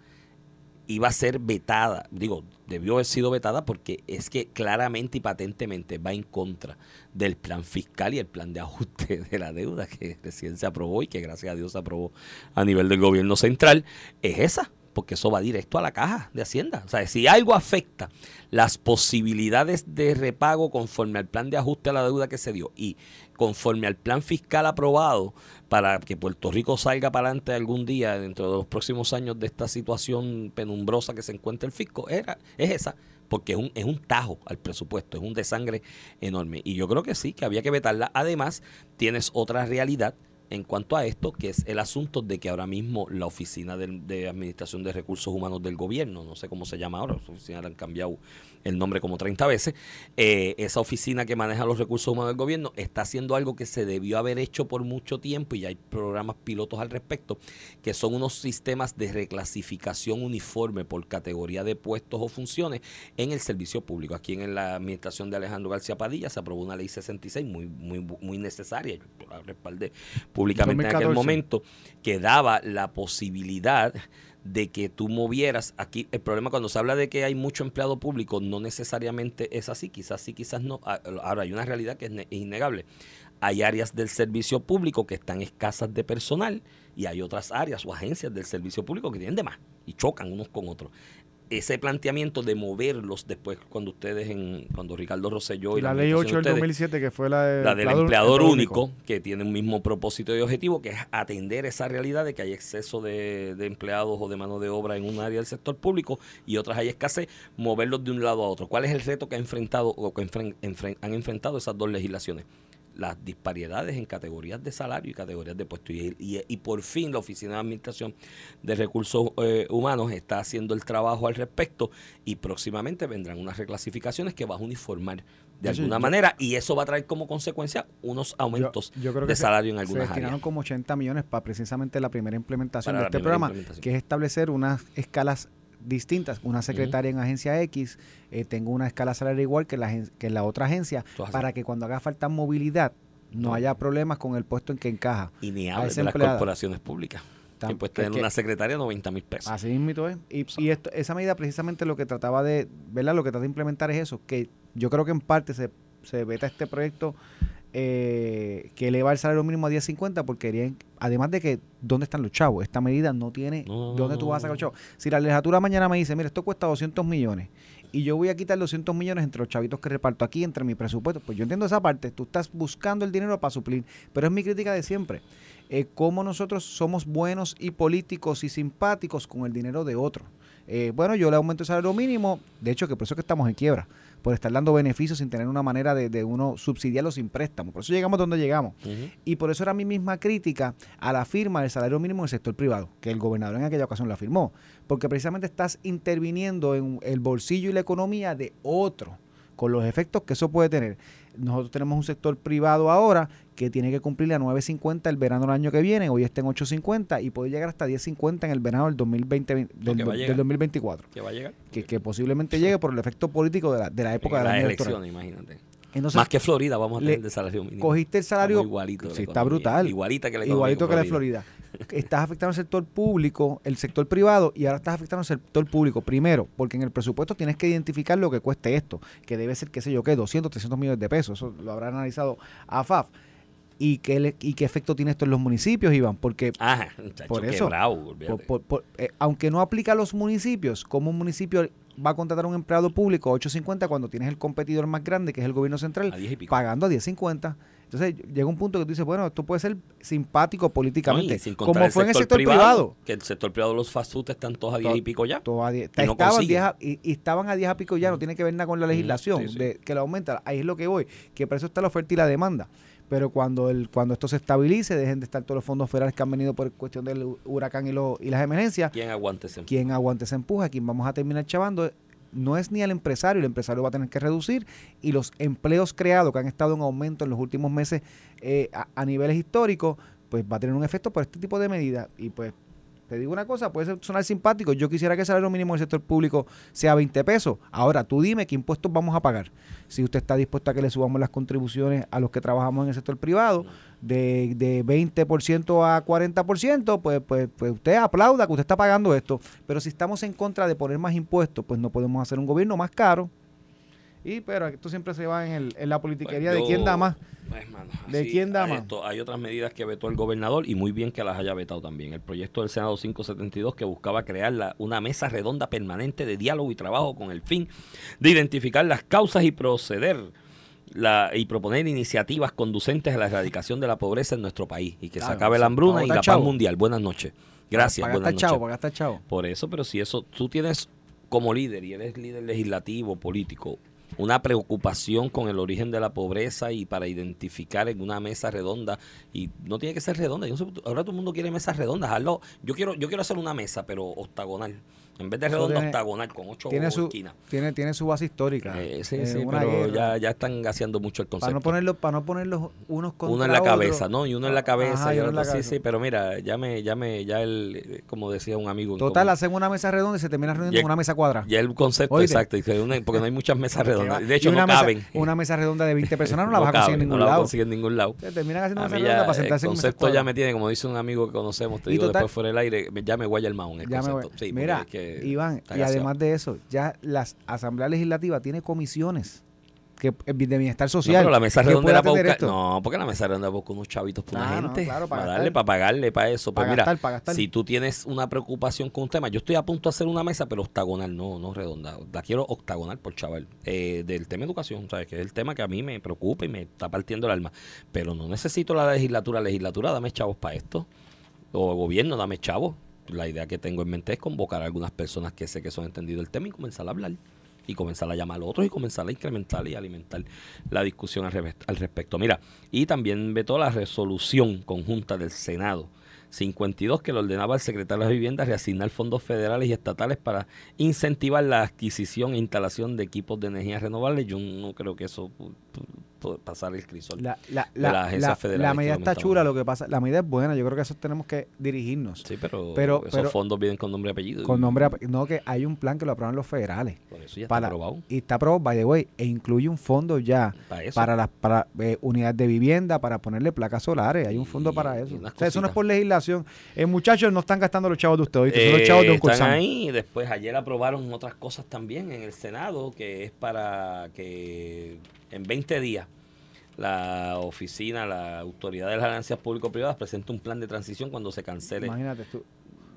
iba a ser vetada, digo, debió haber sido vetada porque es que claramente y patentemente va en contra del plan fiscal y el plan de ajuste de la deuda que recién se aprobó y que gracias a Dios se aprobó a nivel del gobierno central, es esa porque eso va directo a la caja de Hacienda. O sea, si algo afecta las posibilidades de repago conforme al plan de ajuste a la deuda que se dio y conforme al plan fiscal aprobado para que Puerto Rico salga para adelante algún día dentro de los próximos años de esta situación penumbrosa que se encuentra el fisco, era, es esa, porque es un, es un tajo al presupuesto, es un desangre enorme. Y yo creo que sí, que había que vetarla. Además, tienes otra realidad en cuanto a esto, que es el asunto de que ahora mismo la Oficina de, Administración de Recursos Humanos del Gobierno, no sé cómo se llama ahora, la oficina le han cambiado el nombre como 30 veces, eh, esa oficina que maneja los recursos humanos del gobierno está haciendo algo que se debió haber hecho por mucho tiempo y hay programas pilotos al respecto, que son unos sistemas de reclasificación uniforme por categoría de puestos o funciones en el servicio público. Aquí en la administración de Alejandro García Padilla se aprobó una ley 66 muy, muy, muy necesaria, yo la respaldé públicamente en aquel momento, que daba la posibilidad de que tú movieras. Aquí el problema cuando se habla de que hay mucho empleado público no necesariamente es así. Quizás sí quizás no. Ah, ahora hay una realidad que es innegable. Hay áreas del servicio público que están escasas de personal y hay otras áreas o agencias del servicio público que tienen de más y chocan unos con otros ese planteamiento de moverlos después cuando ustedes en cuando Ricardo Rosselló y, la, ley 8 del 2007 que fue la, de, la del empleador, único, que tiene un mismo propósito y objetivo que es atender esa realidad de que hay exceso de, empleados o de mano de obra en un área del sector público y otras hay escasez moverlos de un lado a otro ¿cuál es el reto que ha enfrentado o que han enfrentado esas dos legislaciones? Las disparidades en categorías de salario y categorías de puesto. Y, y, por fin la Oficina de Administración de Recursos eh, Humanos está haciendo el trabajo al respecto y próximamente vendrán unas reclasificaciones que van a uniformar de alguna manera y eso va a traer como consecuencia unos aumentos de salario en algunas se destinaron como 80 millones para precisamente la primera implementación de este programa, que es establecer unas escalas distintas. Una secretaria en agencia X, eh, tengo una escala salarial igual que la, que la otra agencia, para que cuando haga falta movilidad no, haya problemas con el puesto en que encaja. Y ni hablar de las corporaciones públicas. Que puede tener una secretaria 90 mil pesos. Así mismo es. Y, y esto, esa medida precisamente lo que trataba de, ¿verdad? Lo que trata de implementar es eso, que yo creo que en parte se, se veta este proyecto eh, que eleva el salario mínimo a 10.50 porque querían, además de que, ¿dónde están los chavos? Esta medida no tiene, ¿dónde tú vas a sacar los chavos? Si la legislatura mañana me dice, mira, esto cuesta 200 millones y yo voy a quitar 200 millones entre los chavitos que reparto aquí, entre mi presupuesto, pues yo entiendo esa parte, tú estás buscando el dinero para suplir, pero es mi crítica de siempre. Eh, cómo nosotros somos buenos y políticos y simpáticos con el dinero de otro. Eh, bueno, yo le aumento el salario mínimo, de hecho que por eso que estamos en quiebra por estar dando beneficios sin tener una manera de, uno subsidiarlo sin préstamo. Por eso llegamos donde llegamos. Y por eso era mi misma crítica a la firma del salario mínimo en el sector privado, que el gobernador en aquella ocasión la firmó. Porque precisamente estás interviniendo en el bolsillo y la economía de otro, con los efectos que eso puede tener. Nosotros tenemos un sector privado ahora que tiene que cumplir a 9.50 el verano del año que viene, hoy está en 8.50 y puede llegar hasta 10.50 en el verano del 2020 del, 2024. Que va a llegar. Que, posiblemente llegue por el efecto político de la, de la época de la, elección, imagínate. Más que Florida vamos a tener de salario mínimo. Cogiste el salario. igualito. Sí, está brutal. Igualita que la Igualito que la Florida. estás afectando al sector público, el sector privado, y ahora estás afectando al sector público. Primero, porque en el presupuesto tienes que identificar lo que cueste esto, que debe ser, qué sé yo, qué, 200, 300 millones de pesos. Eso lo habrá analizado AFAF y qué, y qué efecto tiene esto en los municipios, Iván, porque por eso, eh, aunque no aplica a los municipios, como un municipio va a contratar a un empleado público a 8.50 cuando tienes el competidor más grande, que es el gobierno central, pagando a 10.50. Entonces llega un punto que tú dices, bueno, esto puede ser simpático políticamente, como fue en el sector privado, Que el sector privado, los fast food están todos a 10 y pico ya. Todos a 10. estaban, y, estaban a 10 a pico ya, no tiene que ver nada con la legislación de que lo aumenta. Ahí es lo que voy, que por eso está la oferta y la demanda pero cuando el cuando esto se estabilice, dejen de estar todos los fondos federales que han venido por cuestión del huracán y, lo, y las emergencias. ¿Quién aguante ese empuje? ¿Quién aguante ese empuje? ¿Quién vamos a terminar chavando? No es ni el empresario, el empresario va a tener que reducir y los empleos creados que han estado en aumento en los últimos meses eh, a, niveles históricos, pues va a tener un efecto por este tipo de medidas y pues te digo una cosa, puede sonar simpático. Yo quisiera que el salario mínimo del sector público sea 20 pesos. Ahora, tú dime qué impuestos vamos a pagar. Si usted está dispuesto a que le subamos las contribuciones a los que trabajamos en el sector privado de, de 20% a 40%, pues, pues, pues usted aplauda que usted está pagando esto. Pero si estamos en contra de poner más impuestos, pues no podemos hacer un gobierno más caro. Y pero esto siempre se va en, el, en la politiquería Pues de quién da más. pues, mano, ¿De quién da más? esto- hay otras medidas que vetó el gobernador y muy bien que las haya vetado también. El proyecto del Senado 572 que buscaba crear la- una mesa redonda permanente de diálogo y trabajo con el fin de identificar las causas y proceder la, y proponer iniciativas conducentes a la erradicación de la pobreza en nuestro país y que se Claro, acabe sí, la hambruna y la paz chavo. mundial. Buenas noches. Gracias. Para buenas gastar chavo, noches. para. Por eso, pero si eso tú tienes como líder y eres líder legislativo, político, una preocupación con el origen de la pobreza y para identificar en una mesa redonda y no tiene que ser redonda, yo no sé, ahora todo el mundo quiere mesas redondas, hazlo. Yo quiero yo quiero hacer una mesa pero octagonal. En vez de Eso redonda, tiene- octagonal con ocho Tiene su, esquinas. tiene, tiene su base histórica. Eh, sí, Eh, sí, pero ya, ya están haciendo mucho el para concepto. no ponerlo, para no ponerlos unos contra uno en la otro. cabeza, ¿no? Y uno en la cabeza. Ajá, y uno en la sí, cabeza. sí, pero mira, ya me, ya me, ya el, como decía un amigo. Total, hacen una mesa redonda y se termina reuniendo en una mesa cuadrada. Ya el concepto Oíste. exacto, porque no hay muchas mesas redondas. De hecho, una no mesa- caben. Una mesa redonda de 20 personas no la No vas a conseguir en ningún no la lado. conseguir en ningún lado. Se terminan haciendo A una mí mesa redonda para el sentarse en mesas concepto ya me tiene, como dice un amigo que conocemos, te digo después fuera del aire, ya me guaya el maón el concepto. Sí, Mira, que Iván, y además de eso, ya la Asamblea Legislativa tiene comisiones que eh, de bienestar No, social. pero la mesa redonda era para buscar. esto. No, porque la mesa redonda era buscar unos chavitos para Ah, una no, gente. claro, para para darle, para pagarle, para eso. Pues Para mira, gastar, para gastar. si tú tienes una preocupación con un tema, yo estoy a punto de hacer una mesa, pero octagonal, no, no redonda. La quiero octagonal por chaval. Eh, del tema educación, ¿sabes? Que es el tema que a mí me preocupa y me está partiendo el alma. Pero no necesito la legislatura. Legislatura, dame chavos para esto. O gobierno, dame chavos. La idea que tengo en mente es convocar a algunas personas que sé que son entendidos del tema y comenzar a hablar. Y comenzar a llamar a otros y comenzar a incrementar y alimentar la discusión al, al respecto. Mira, y también vetó la resolución conjunta del Senado 52 que le ordenaba al secretario de Vivienda reasignar fondos federales y estatales para incentivar la adquisición e instalación de equipos de energía renovable. Yo no creo que eso pasar el crisol. La, la, de la, las la- que medida está chula, lo que pasa, la medida es buena, yo creo que eso tenemos que dirigirnos. Sí, pero, Pero- esos pero- fondos vienen con nombre y apellido. Con nombre, no que hay un plan que lo aprueban los federales. Por eso ya para- está aprobado. Y está aprobado, by the way, e incluye un fondo ya Para las para, eh, unidades de vivienda, para ponerle placas solares. Hay un Y- fondo para eso. O sea, eso no es por legislación. Eh, muchachos, no están gastando los chavos de ustedes, ¿oíste? son los Eh, chavos de un están cursante. ahí. Después, ayer aprobaron otras cosas también en el Senado, que es para que en 20 días la oficina, la autoridad de las ganancias público-privadas presente un plan de transición cuando se cancele. Imagínate tú.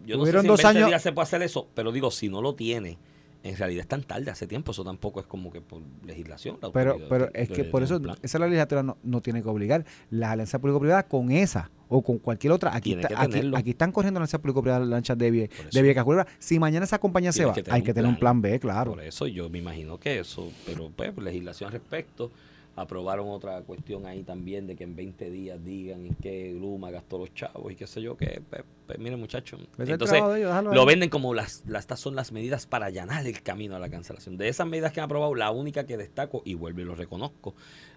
Yo no sé si en dos 20 años- días se puede hacer eso, pero digo, si no lo tiene, en realidad es tan tarde, hace tiempo, eso tampoco es como que por legislación. la Pero, pero es que por eso esa la legislatura no, no tiene que obligar. Las alianzas público-privadas con esa o con cualquier otra. Aquí, está- que aquí, están corriendo alianzas público-privadas lanchas de, vie, de. Vieques Culebra. Si mañana esa compañía se va, que hay que tener un plan. B, claro. Por eso yo me imagino que eso, pero pues legislación al respecto. Aprobaron otra cuestión ahí también de que en 20 días digan en qué Luma gastó los chavos y qué sé yo qué. Pues, pues, miren muchachos. Entonces ellos, lo venden como las, las, estas son las medidas para allanar el camino a la cancelación. De esas medidas que han aprobado, la única que destaco, y vuelvo y lo reconozco,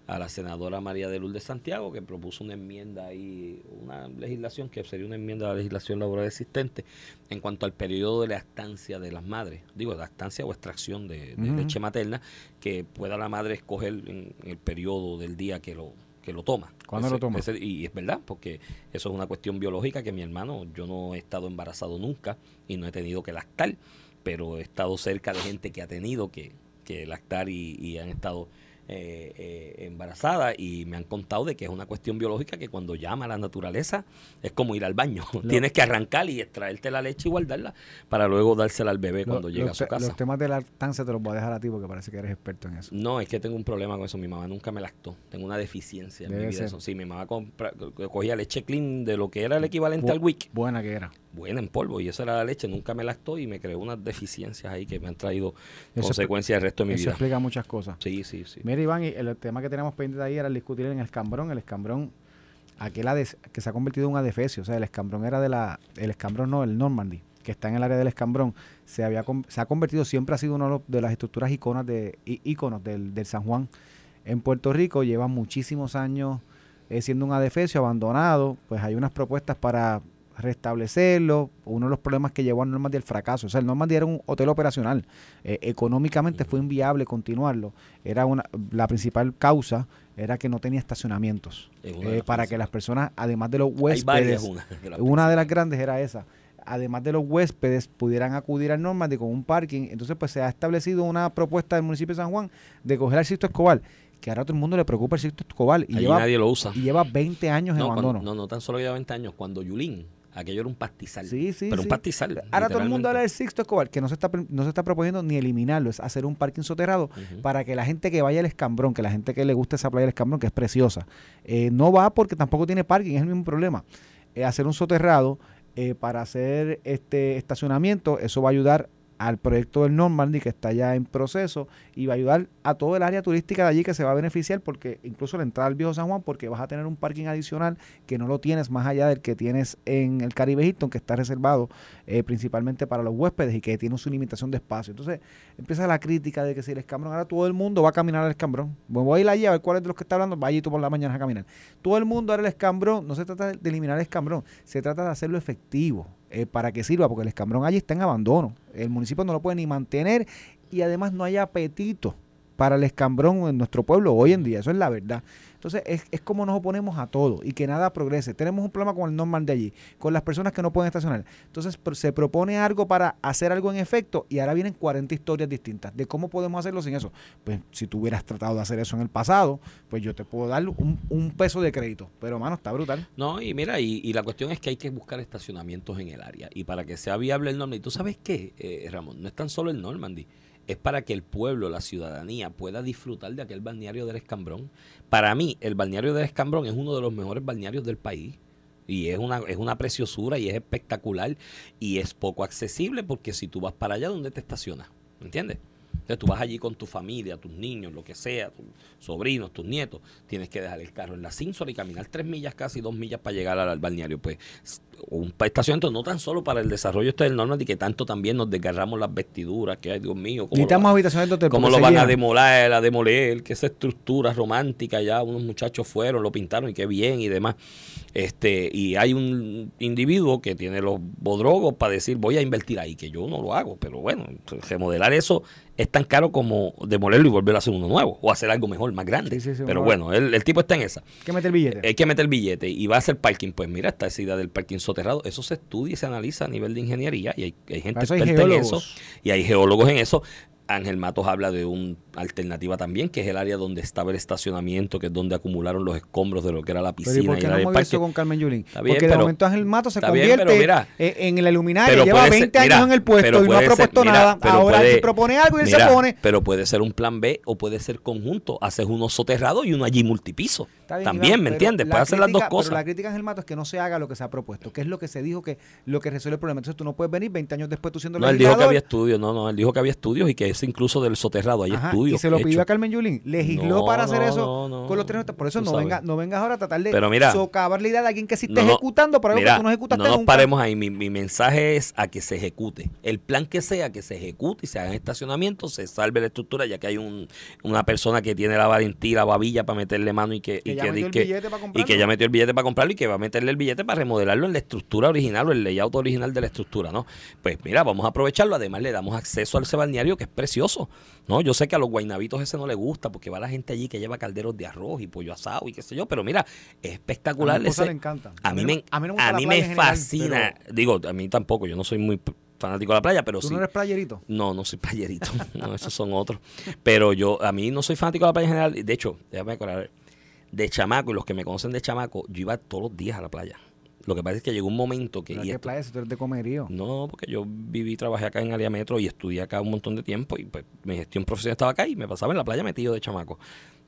a la senadora María de Lourdes Santiago, que propuso una enmienda ahí, una legislación que sería una enmienda a la legislación laboral existente en cuanto al periodo de lactancia de las madres, digo, lactancia o extracción de, leche materna, que pueda la madre escoger en el periodo del día que lo que lo toma. ¿Cuándo lo toma? ese- y es verdad, porque eso es una cuestión biológica que mi hermano, yo no he estado embarazado nunca y no he tenido que lactar, pero he estado cerca de gente que ha tenido que, que lactar y, y han estado eh, eh, embarazadas y me han contado de que es una cuestión biológica que cuando llama a la naturaleza es como ir al baño. Tienes que arrancar y extraerte la leche y guardarla para luego dársela al bebé Lo- cuando llega a su te- casa. los temas de lactancia te los voy a dejar a ti porque parece que eres experto en eso. No, es que tengo un problema con eso. Mi mamá nunca me lactó. Tengo una deficiencia en Debe mi vida. ser. Eso. Sí, mi mamá compra- cogía leche clean de lo que era el equivalente Bu- al WIC. Buena que era. Buena en polvo. Y esa era la leche. Nunca me lactó y me creó unas deficiencias ahí que me han traído Eso consecuencias el resto de mi Eso vida. explica muchas cosas. Sí, sí, sí. Mira, Iván, y el tema que teníamos pendiente ahí era el discutir en el escambrón. El escambrón, aquel ades- que se ha convertido en un adefesio. O sea, el escambrón era de la. El escambrón no, el Normandy, que está en el área del escambrón. Se, había, se ha convertido, siempre ha sido uno de las estructuras iconas de, íconos del, del San Juan. En Puerto Rico lleva muchísimos años eh, siendo un adefesio abandonado. Pues hay unas propuestas para restablecerlo. Uno de los problemas que llevó a Normandy al fracaso. O sea, el Normandy era un hotel operacional. Eh, económicamente fue inviable continuarlo. Era una, la principal causa era que no tenía estacionamientos. Eh, para que las personas, además de los huéspedes, una. de las una de las grandes era esa. Además de los huéspedes, pudieran acudir al Normandy con un parking. Entonces, pues se ha establecido una propuesta del municipio de San Juan de coger al Sisto Escobar, que ahora a todo el mundo le preocupa el Sisto Escobar. Y Allí lleva, nadie lo usa. y lleva 20 años en No, abandono. cuando- no, no tan solo lleva 20 años. Cuando Yulín, aquello era un pastizal. Sí, sí, Pero sí. un pastizal. Ahora todo el mundo habla del Sixto Escobar, que no se está no se está proponiendo ni eliminarlo, es hacer un parking soterrado para que la gente que vaya al Escambrón, que la gente que le gusta esa playa del Escambrón, que es preciosa, eh, no va porque tampoco tiene parking, es el mismo problema. Eh, hacer un soterrado eh, para hacer este estacionamiento, eso va a ayudar al proyecto del Normandy que está ya en proceso y va a ayudar a todo el área turística de allí que se va a beneficiar porque incluso la entrada al viejo San Juan porque vas a tener un parking adicional que no lo tienes más allá del que tienes en el Caribe Hilton que está reservado eh, principalmente para los huéspedes y que tiene su limitación de espacio. Entonces empieza la crítica de que si el escambrón, ahora todo el mundo va a caminar al escambrón. Bueno, voy a ir allí a ver cuál es de los que está hablando, vaya tú por la mañana a caminar. Todo el mundo ahora el escambrón, no se trata de eliminar el escambrón, se trata de hacerlo efectivo eh, para que sirva, porque el escambrón allí está en abandono. El municipio no lo puede ni mantener y además no hay apetito para el escambrón en nuestro pueblo hoy en día, eso es la verdad. Entonces es, es como nos oponemos a todo y que nada progrese. Tenemos un problema con el normal allí, con las personas que no pueden estacionar. Entonces se propone algo para hacer algo en efecto y ahora vienen 40 historias distintas de cómo podemos hacerlo sin eso. Pues si tú hubieras tratado de hacer eso en el pasado, pues yo te puedo dar un, un peso de crédito. Pero mano, está brutal. No, y mira, y, y la cuestión es que hay que buscar estacionamientos en el área. Y para que sea viable el Normandy, ¿tú sabes qué, eh, Ramón? No es tan solo el Normandy. Es para que el pueblo, la ciudadanía, pueda disfrutar de aquel balneario del Escambrón. Para mí, el balneario del Escambrón es uno de los mejores balnearios del país. Y es una, es una preciosura y es espectacular. Y es poco accesible porque si tú vas para allá, ¿dónde te estacionas? ¿Me entiendes? Entonces tú vas allí con tu familia, tus niños, lo que sea, tus sobrinos, tus nietos, tienes que dejar el carro en la Simpson y caminar tres millas, casi dos millas para llegar al, al balneario. Pues un estacionamiento no tan solo para el desarrollo este del Normandy, que tanto también nos desgarramos las vestiduras, que ay Dios mío, cómo lo, Necesitamos habitaciones de hotel. cómo lo van a demoler, a demoler, que esa estructura romántica ya unos muchachos fueron, lo pintaron y qué bien y demás. Este, y hay un individuo que tiene los bodrogos para decir voy a invertir ahí, que yo no lo hago, pero bueno, remodelar eso es tan caro como demolerlo y volver a hacer uno nuevo, o hacer algo mejor, más grande. Sí, sí, sí, pero bueno, el, el tipo está en esa. Hay que meter billete. Hay que meter el billete y va a hacer parking. Pues mira, esta esa idea del parking soterrado, eso se estudia y se analiza a nivel de ingeniería y hay, hay gente experta en eso y hay geólogos en eso. Ángel Matos habla de una alternativa también, que es el área donde estaba el estacionamiento, que es donde acumularon los escombros de lo que era la Pero ¿y piscina por y qué el no área del parque. con Carmen Yulín? Está bien, Porque de pero- momento Ángel Mato se bien, convierte pero mira, en, en el iluminario. pero Lleva puede 20 ser- mira, años en el puesto y no ha puede ser- propuesto mira, nada. Ahora puede- él propone algo y él se pone. Pero puede ser un plan B o puede ser conjunto. Haces uno soterrado y uno allí multipiso. Bien, También, Iván, ¿me entiendes? la Puede hacer las dos cosas. Pero la crítica en el mato es que no se haga lo que se ha propuesto, que es lo que se dijo que lo que resuelve el problema. Entonces tú no puedes venir 20 años después tú siendo No, él dijo que había estudios, no, no, él dijo que había estudios y que es incluso del soterrado, hay Ajá, y se lo pidió hechos. a Carmen Yulín. Legisló No, para hacer no, eso no, con los tres. Por eso no, sabes. venga, no vengas ahora a tratar de Pero mira, socavar la idea de alguien que sí no, ejecutando para algo mira, que tú no ejecutaste no nos nunca. paremos ahí. Mi, mi mensaje es a que se ejecute. El plan que sea, que se ejecute y se haga en estacionamiento, se salve la estructura, ya que hay un, una persona que tiene la valentía, la babilla para meterle mano y que, Que y ya que, metió el que- billete para y comprarlo. que ya metió el billete para comprarlo y que va a meterle el billete para remodelarlo en la estructura original o el layout original de la estructura, ¿no? Pues mira, vamos a aprovecharlo. Además, le damos acceso al ese balneario que es precioso, ¿no? Yo sé que a los guainabitos ese no le gusta porque va la gente allí que lleva calderos de arroz y pollo asado y qué sé yo, pero mira, es espectacular. A esposa ese- le encanta. A mí me, a mí no me a mí me general, fascina. pero Digo, a mí tampoco, yo no soy muy fanático de la playa, pero ¿Tú sí. no eres playerito? No, no soy playerito. no, esos son otros. Pero yo, a mí no soy fanático de la playa en general. De hecho, déjame acordar, de chamaco, y los que me conocen de chamaco, yo iba todos los días a la playa. Lo que pasa es que llegó un momento que... ¿Pero y ¿Qué esto- playa? Si tú eres de comerío. no, porque yo viví, trabajé acá en Área Metro y estudié acá un montón de tiempo y pues mi gestión profesional estaba acá y me pasaba en la playa metido de chamaco.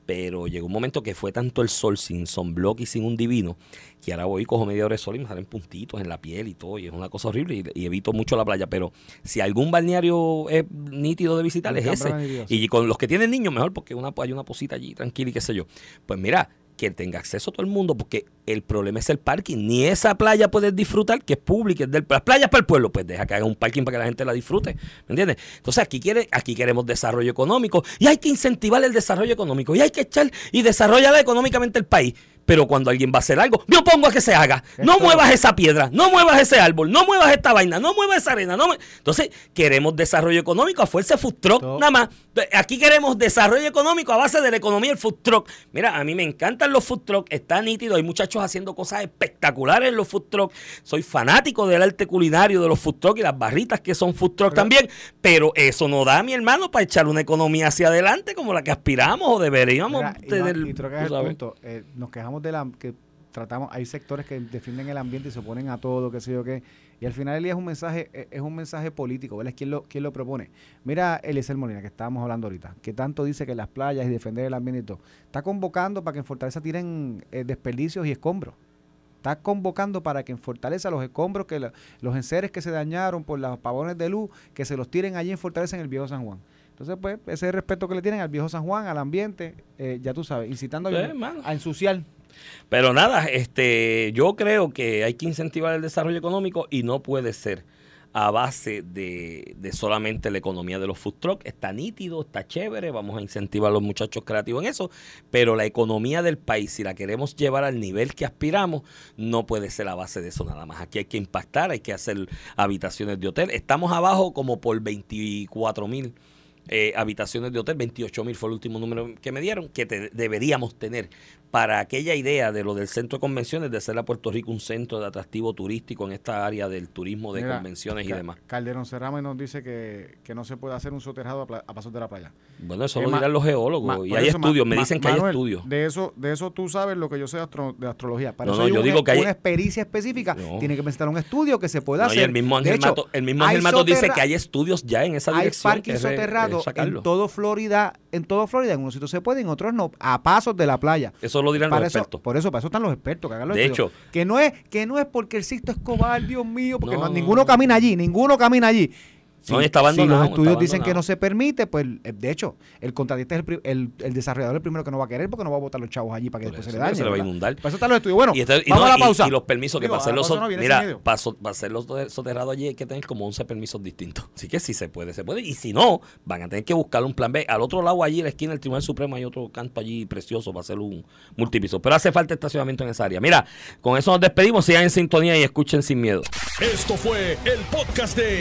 Pero llegó un momento que fue tanto el sol sin sunblock y sin un divino que ahora voy y cojo media hora de sol y me salen puntitos en la piel y todo y es una cosa horrible y, y evito mucho la playa. Pero si algún balneario es nítido de visitar es ese. Y con los que tienen niños mejor porque una, hay una posita allí tranquila y qué sé yo. Pues mira, que tenga acceso todo el mundo, porque el problema es el parking. Ni esa playa puedes disfrutar, que es pública, es del, las playas para el pueblo, pues deja que haga un parking para que la gente la disfrute. ¿Me entiendes? Entonces aquí, quiere, aquí queremos desarrollo económico y hay que incentivar el desarrollo económico y hay que echar y desarrollar económicamente el país. Pero cuando alguien va a hacer algo, me opongo a que se haga. No muevas esa piedra, no muevas ese árbol, no muevas esta vaina, no muevas esa arena. No Entonces, queremos desarrollo económico a fuerza de food truck, nada más. Aquí queremos desarrollo económico a base de la economía del food truck. Mira, a mí me encantan los food truck, está nítido, hay muchachos haciendo cosas espectaculares en los food truck. Soy fanático del arte culinario de los food truck y las barritas que son food truck también, pero eso no da, mi hermano, para echar una economía hacia adelante como la que aspiramos o deberíamos tener. Y, punto, eh, nos quejamos de la que tratamos, hay sectores que defienden el ambiente y se oponen a todo, qué sé yo qué. Y al final del día es un mensaje, eh, es un mensaje político, ¿verdad? ¿Quién lo, quién lo propone? Mira Eliezer Molina, que estábamos hablando ahorita, que tanto dice que las playas y defender el ambiente y todo. Está convocando para que en Fortaleza tiren eh, desperdicios y escombros. Está convocando para que en Fortaleza los escombros, que los enseres que se dañaron por los pavones de luz, que se los tiren allí en Fortaleza en el viejo San Juan. Entonces, pues, ese respeto que le tienen al viejo San Juan, al ambiente, eh, ya tú sabes, incitando a, ensuciar. Pero nada, este, yo creo que hay que incentivar el desarrollo económico y no puede ser a base de, solamente la economía de los food trucks. Está nítido, está chévere, vamos a incentivar a los muchachos creativos en eso, pero la economía del país, si la queremos llevar al nivel que aspiramos, no puede ser a base de eso nada más. Aquí hay que impactar, hay que hacer habitaciones de hotel. Estamos abajo como por 24 mil eh, habitaciones de hotel, 28 mil fue el último número que me dieron, que deberíamos tener para aquella idea de lo del centro de convenciones, de hacer a Puerto Rico un centro de atractivo turístico en esta área del turismo de convenciones y demás. Calderón Cerrame nos dice que, no se puede hacer un soterrado a, pasos de la playa. Bueno, eso lo dirán los geólogos y hay estudios, me dicen que hay estudios. De eso, de eso tú sabes lo que yo sé de, astrología. Para eso yo digo que hay una experiencia específica, tiene que presentar un estudio que se pueda hacer. el mismo Ángel Mato, el mismo Ángel Mato dice que hay estudios ya en esa dirección. Hay parques soterrados en todo Florida, en todo Florida, en unos sitios se puede, en otros no, a pasos de la playa. Eso lo dirán los expertos. Por eso, para eso están los expertos, que hagan los De hecho, que no es que no es porque el Sisto Escobar, Dios mío, porque ninguno camina allí, ninguno camina allí. Si, los estudios dicen que no se permite, pues eh, de hecho, el contratista es el, el, desarrollador el primero que no va a querer porque no va a botar los chavos allí para que después se le dañe. Se le va a inundar. Para eso están los estudios. Bueno, y vamos a la pausa. Y, los permisos que para hacerlo mira, para, hacerlo soterrado allí hay que tener como 11 permisos distintos. Así que si se puede, se puede. Y si no, van a tener que buscar un plan B. Al otro lado, allí en la esquina del Tribunal Supremo, hay otro canto allí precioso para hacer un multipiso. Pero hace falta estacionamiento en esa área. Mira, con eso nos despedimos. Sigan en sintonía y escuchen sin miedo. Esto fue el podcast de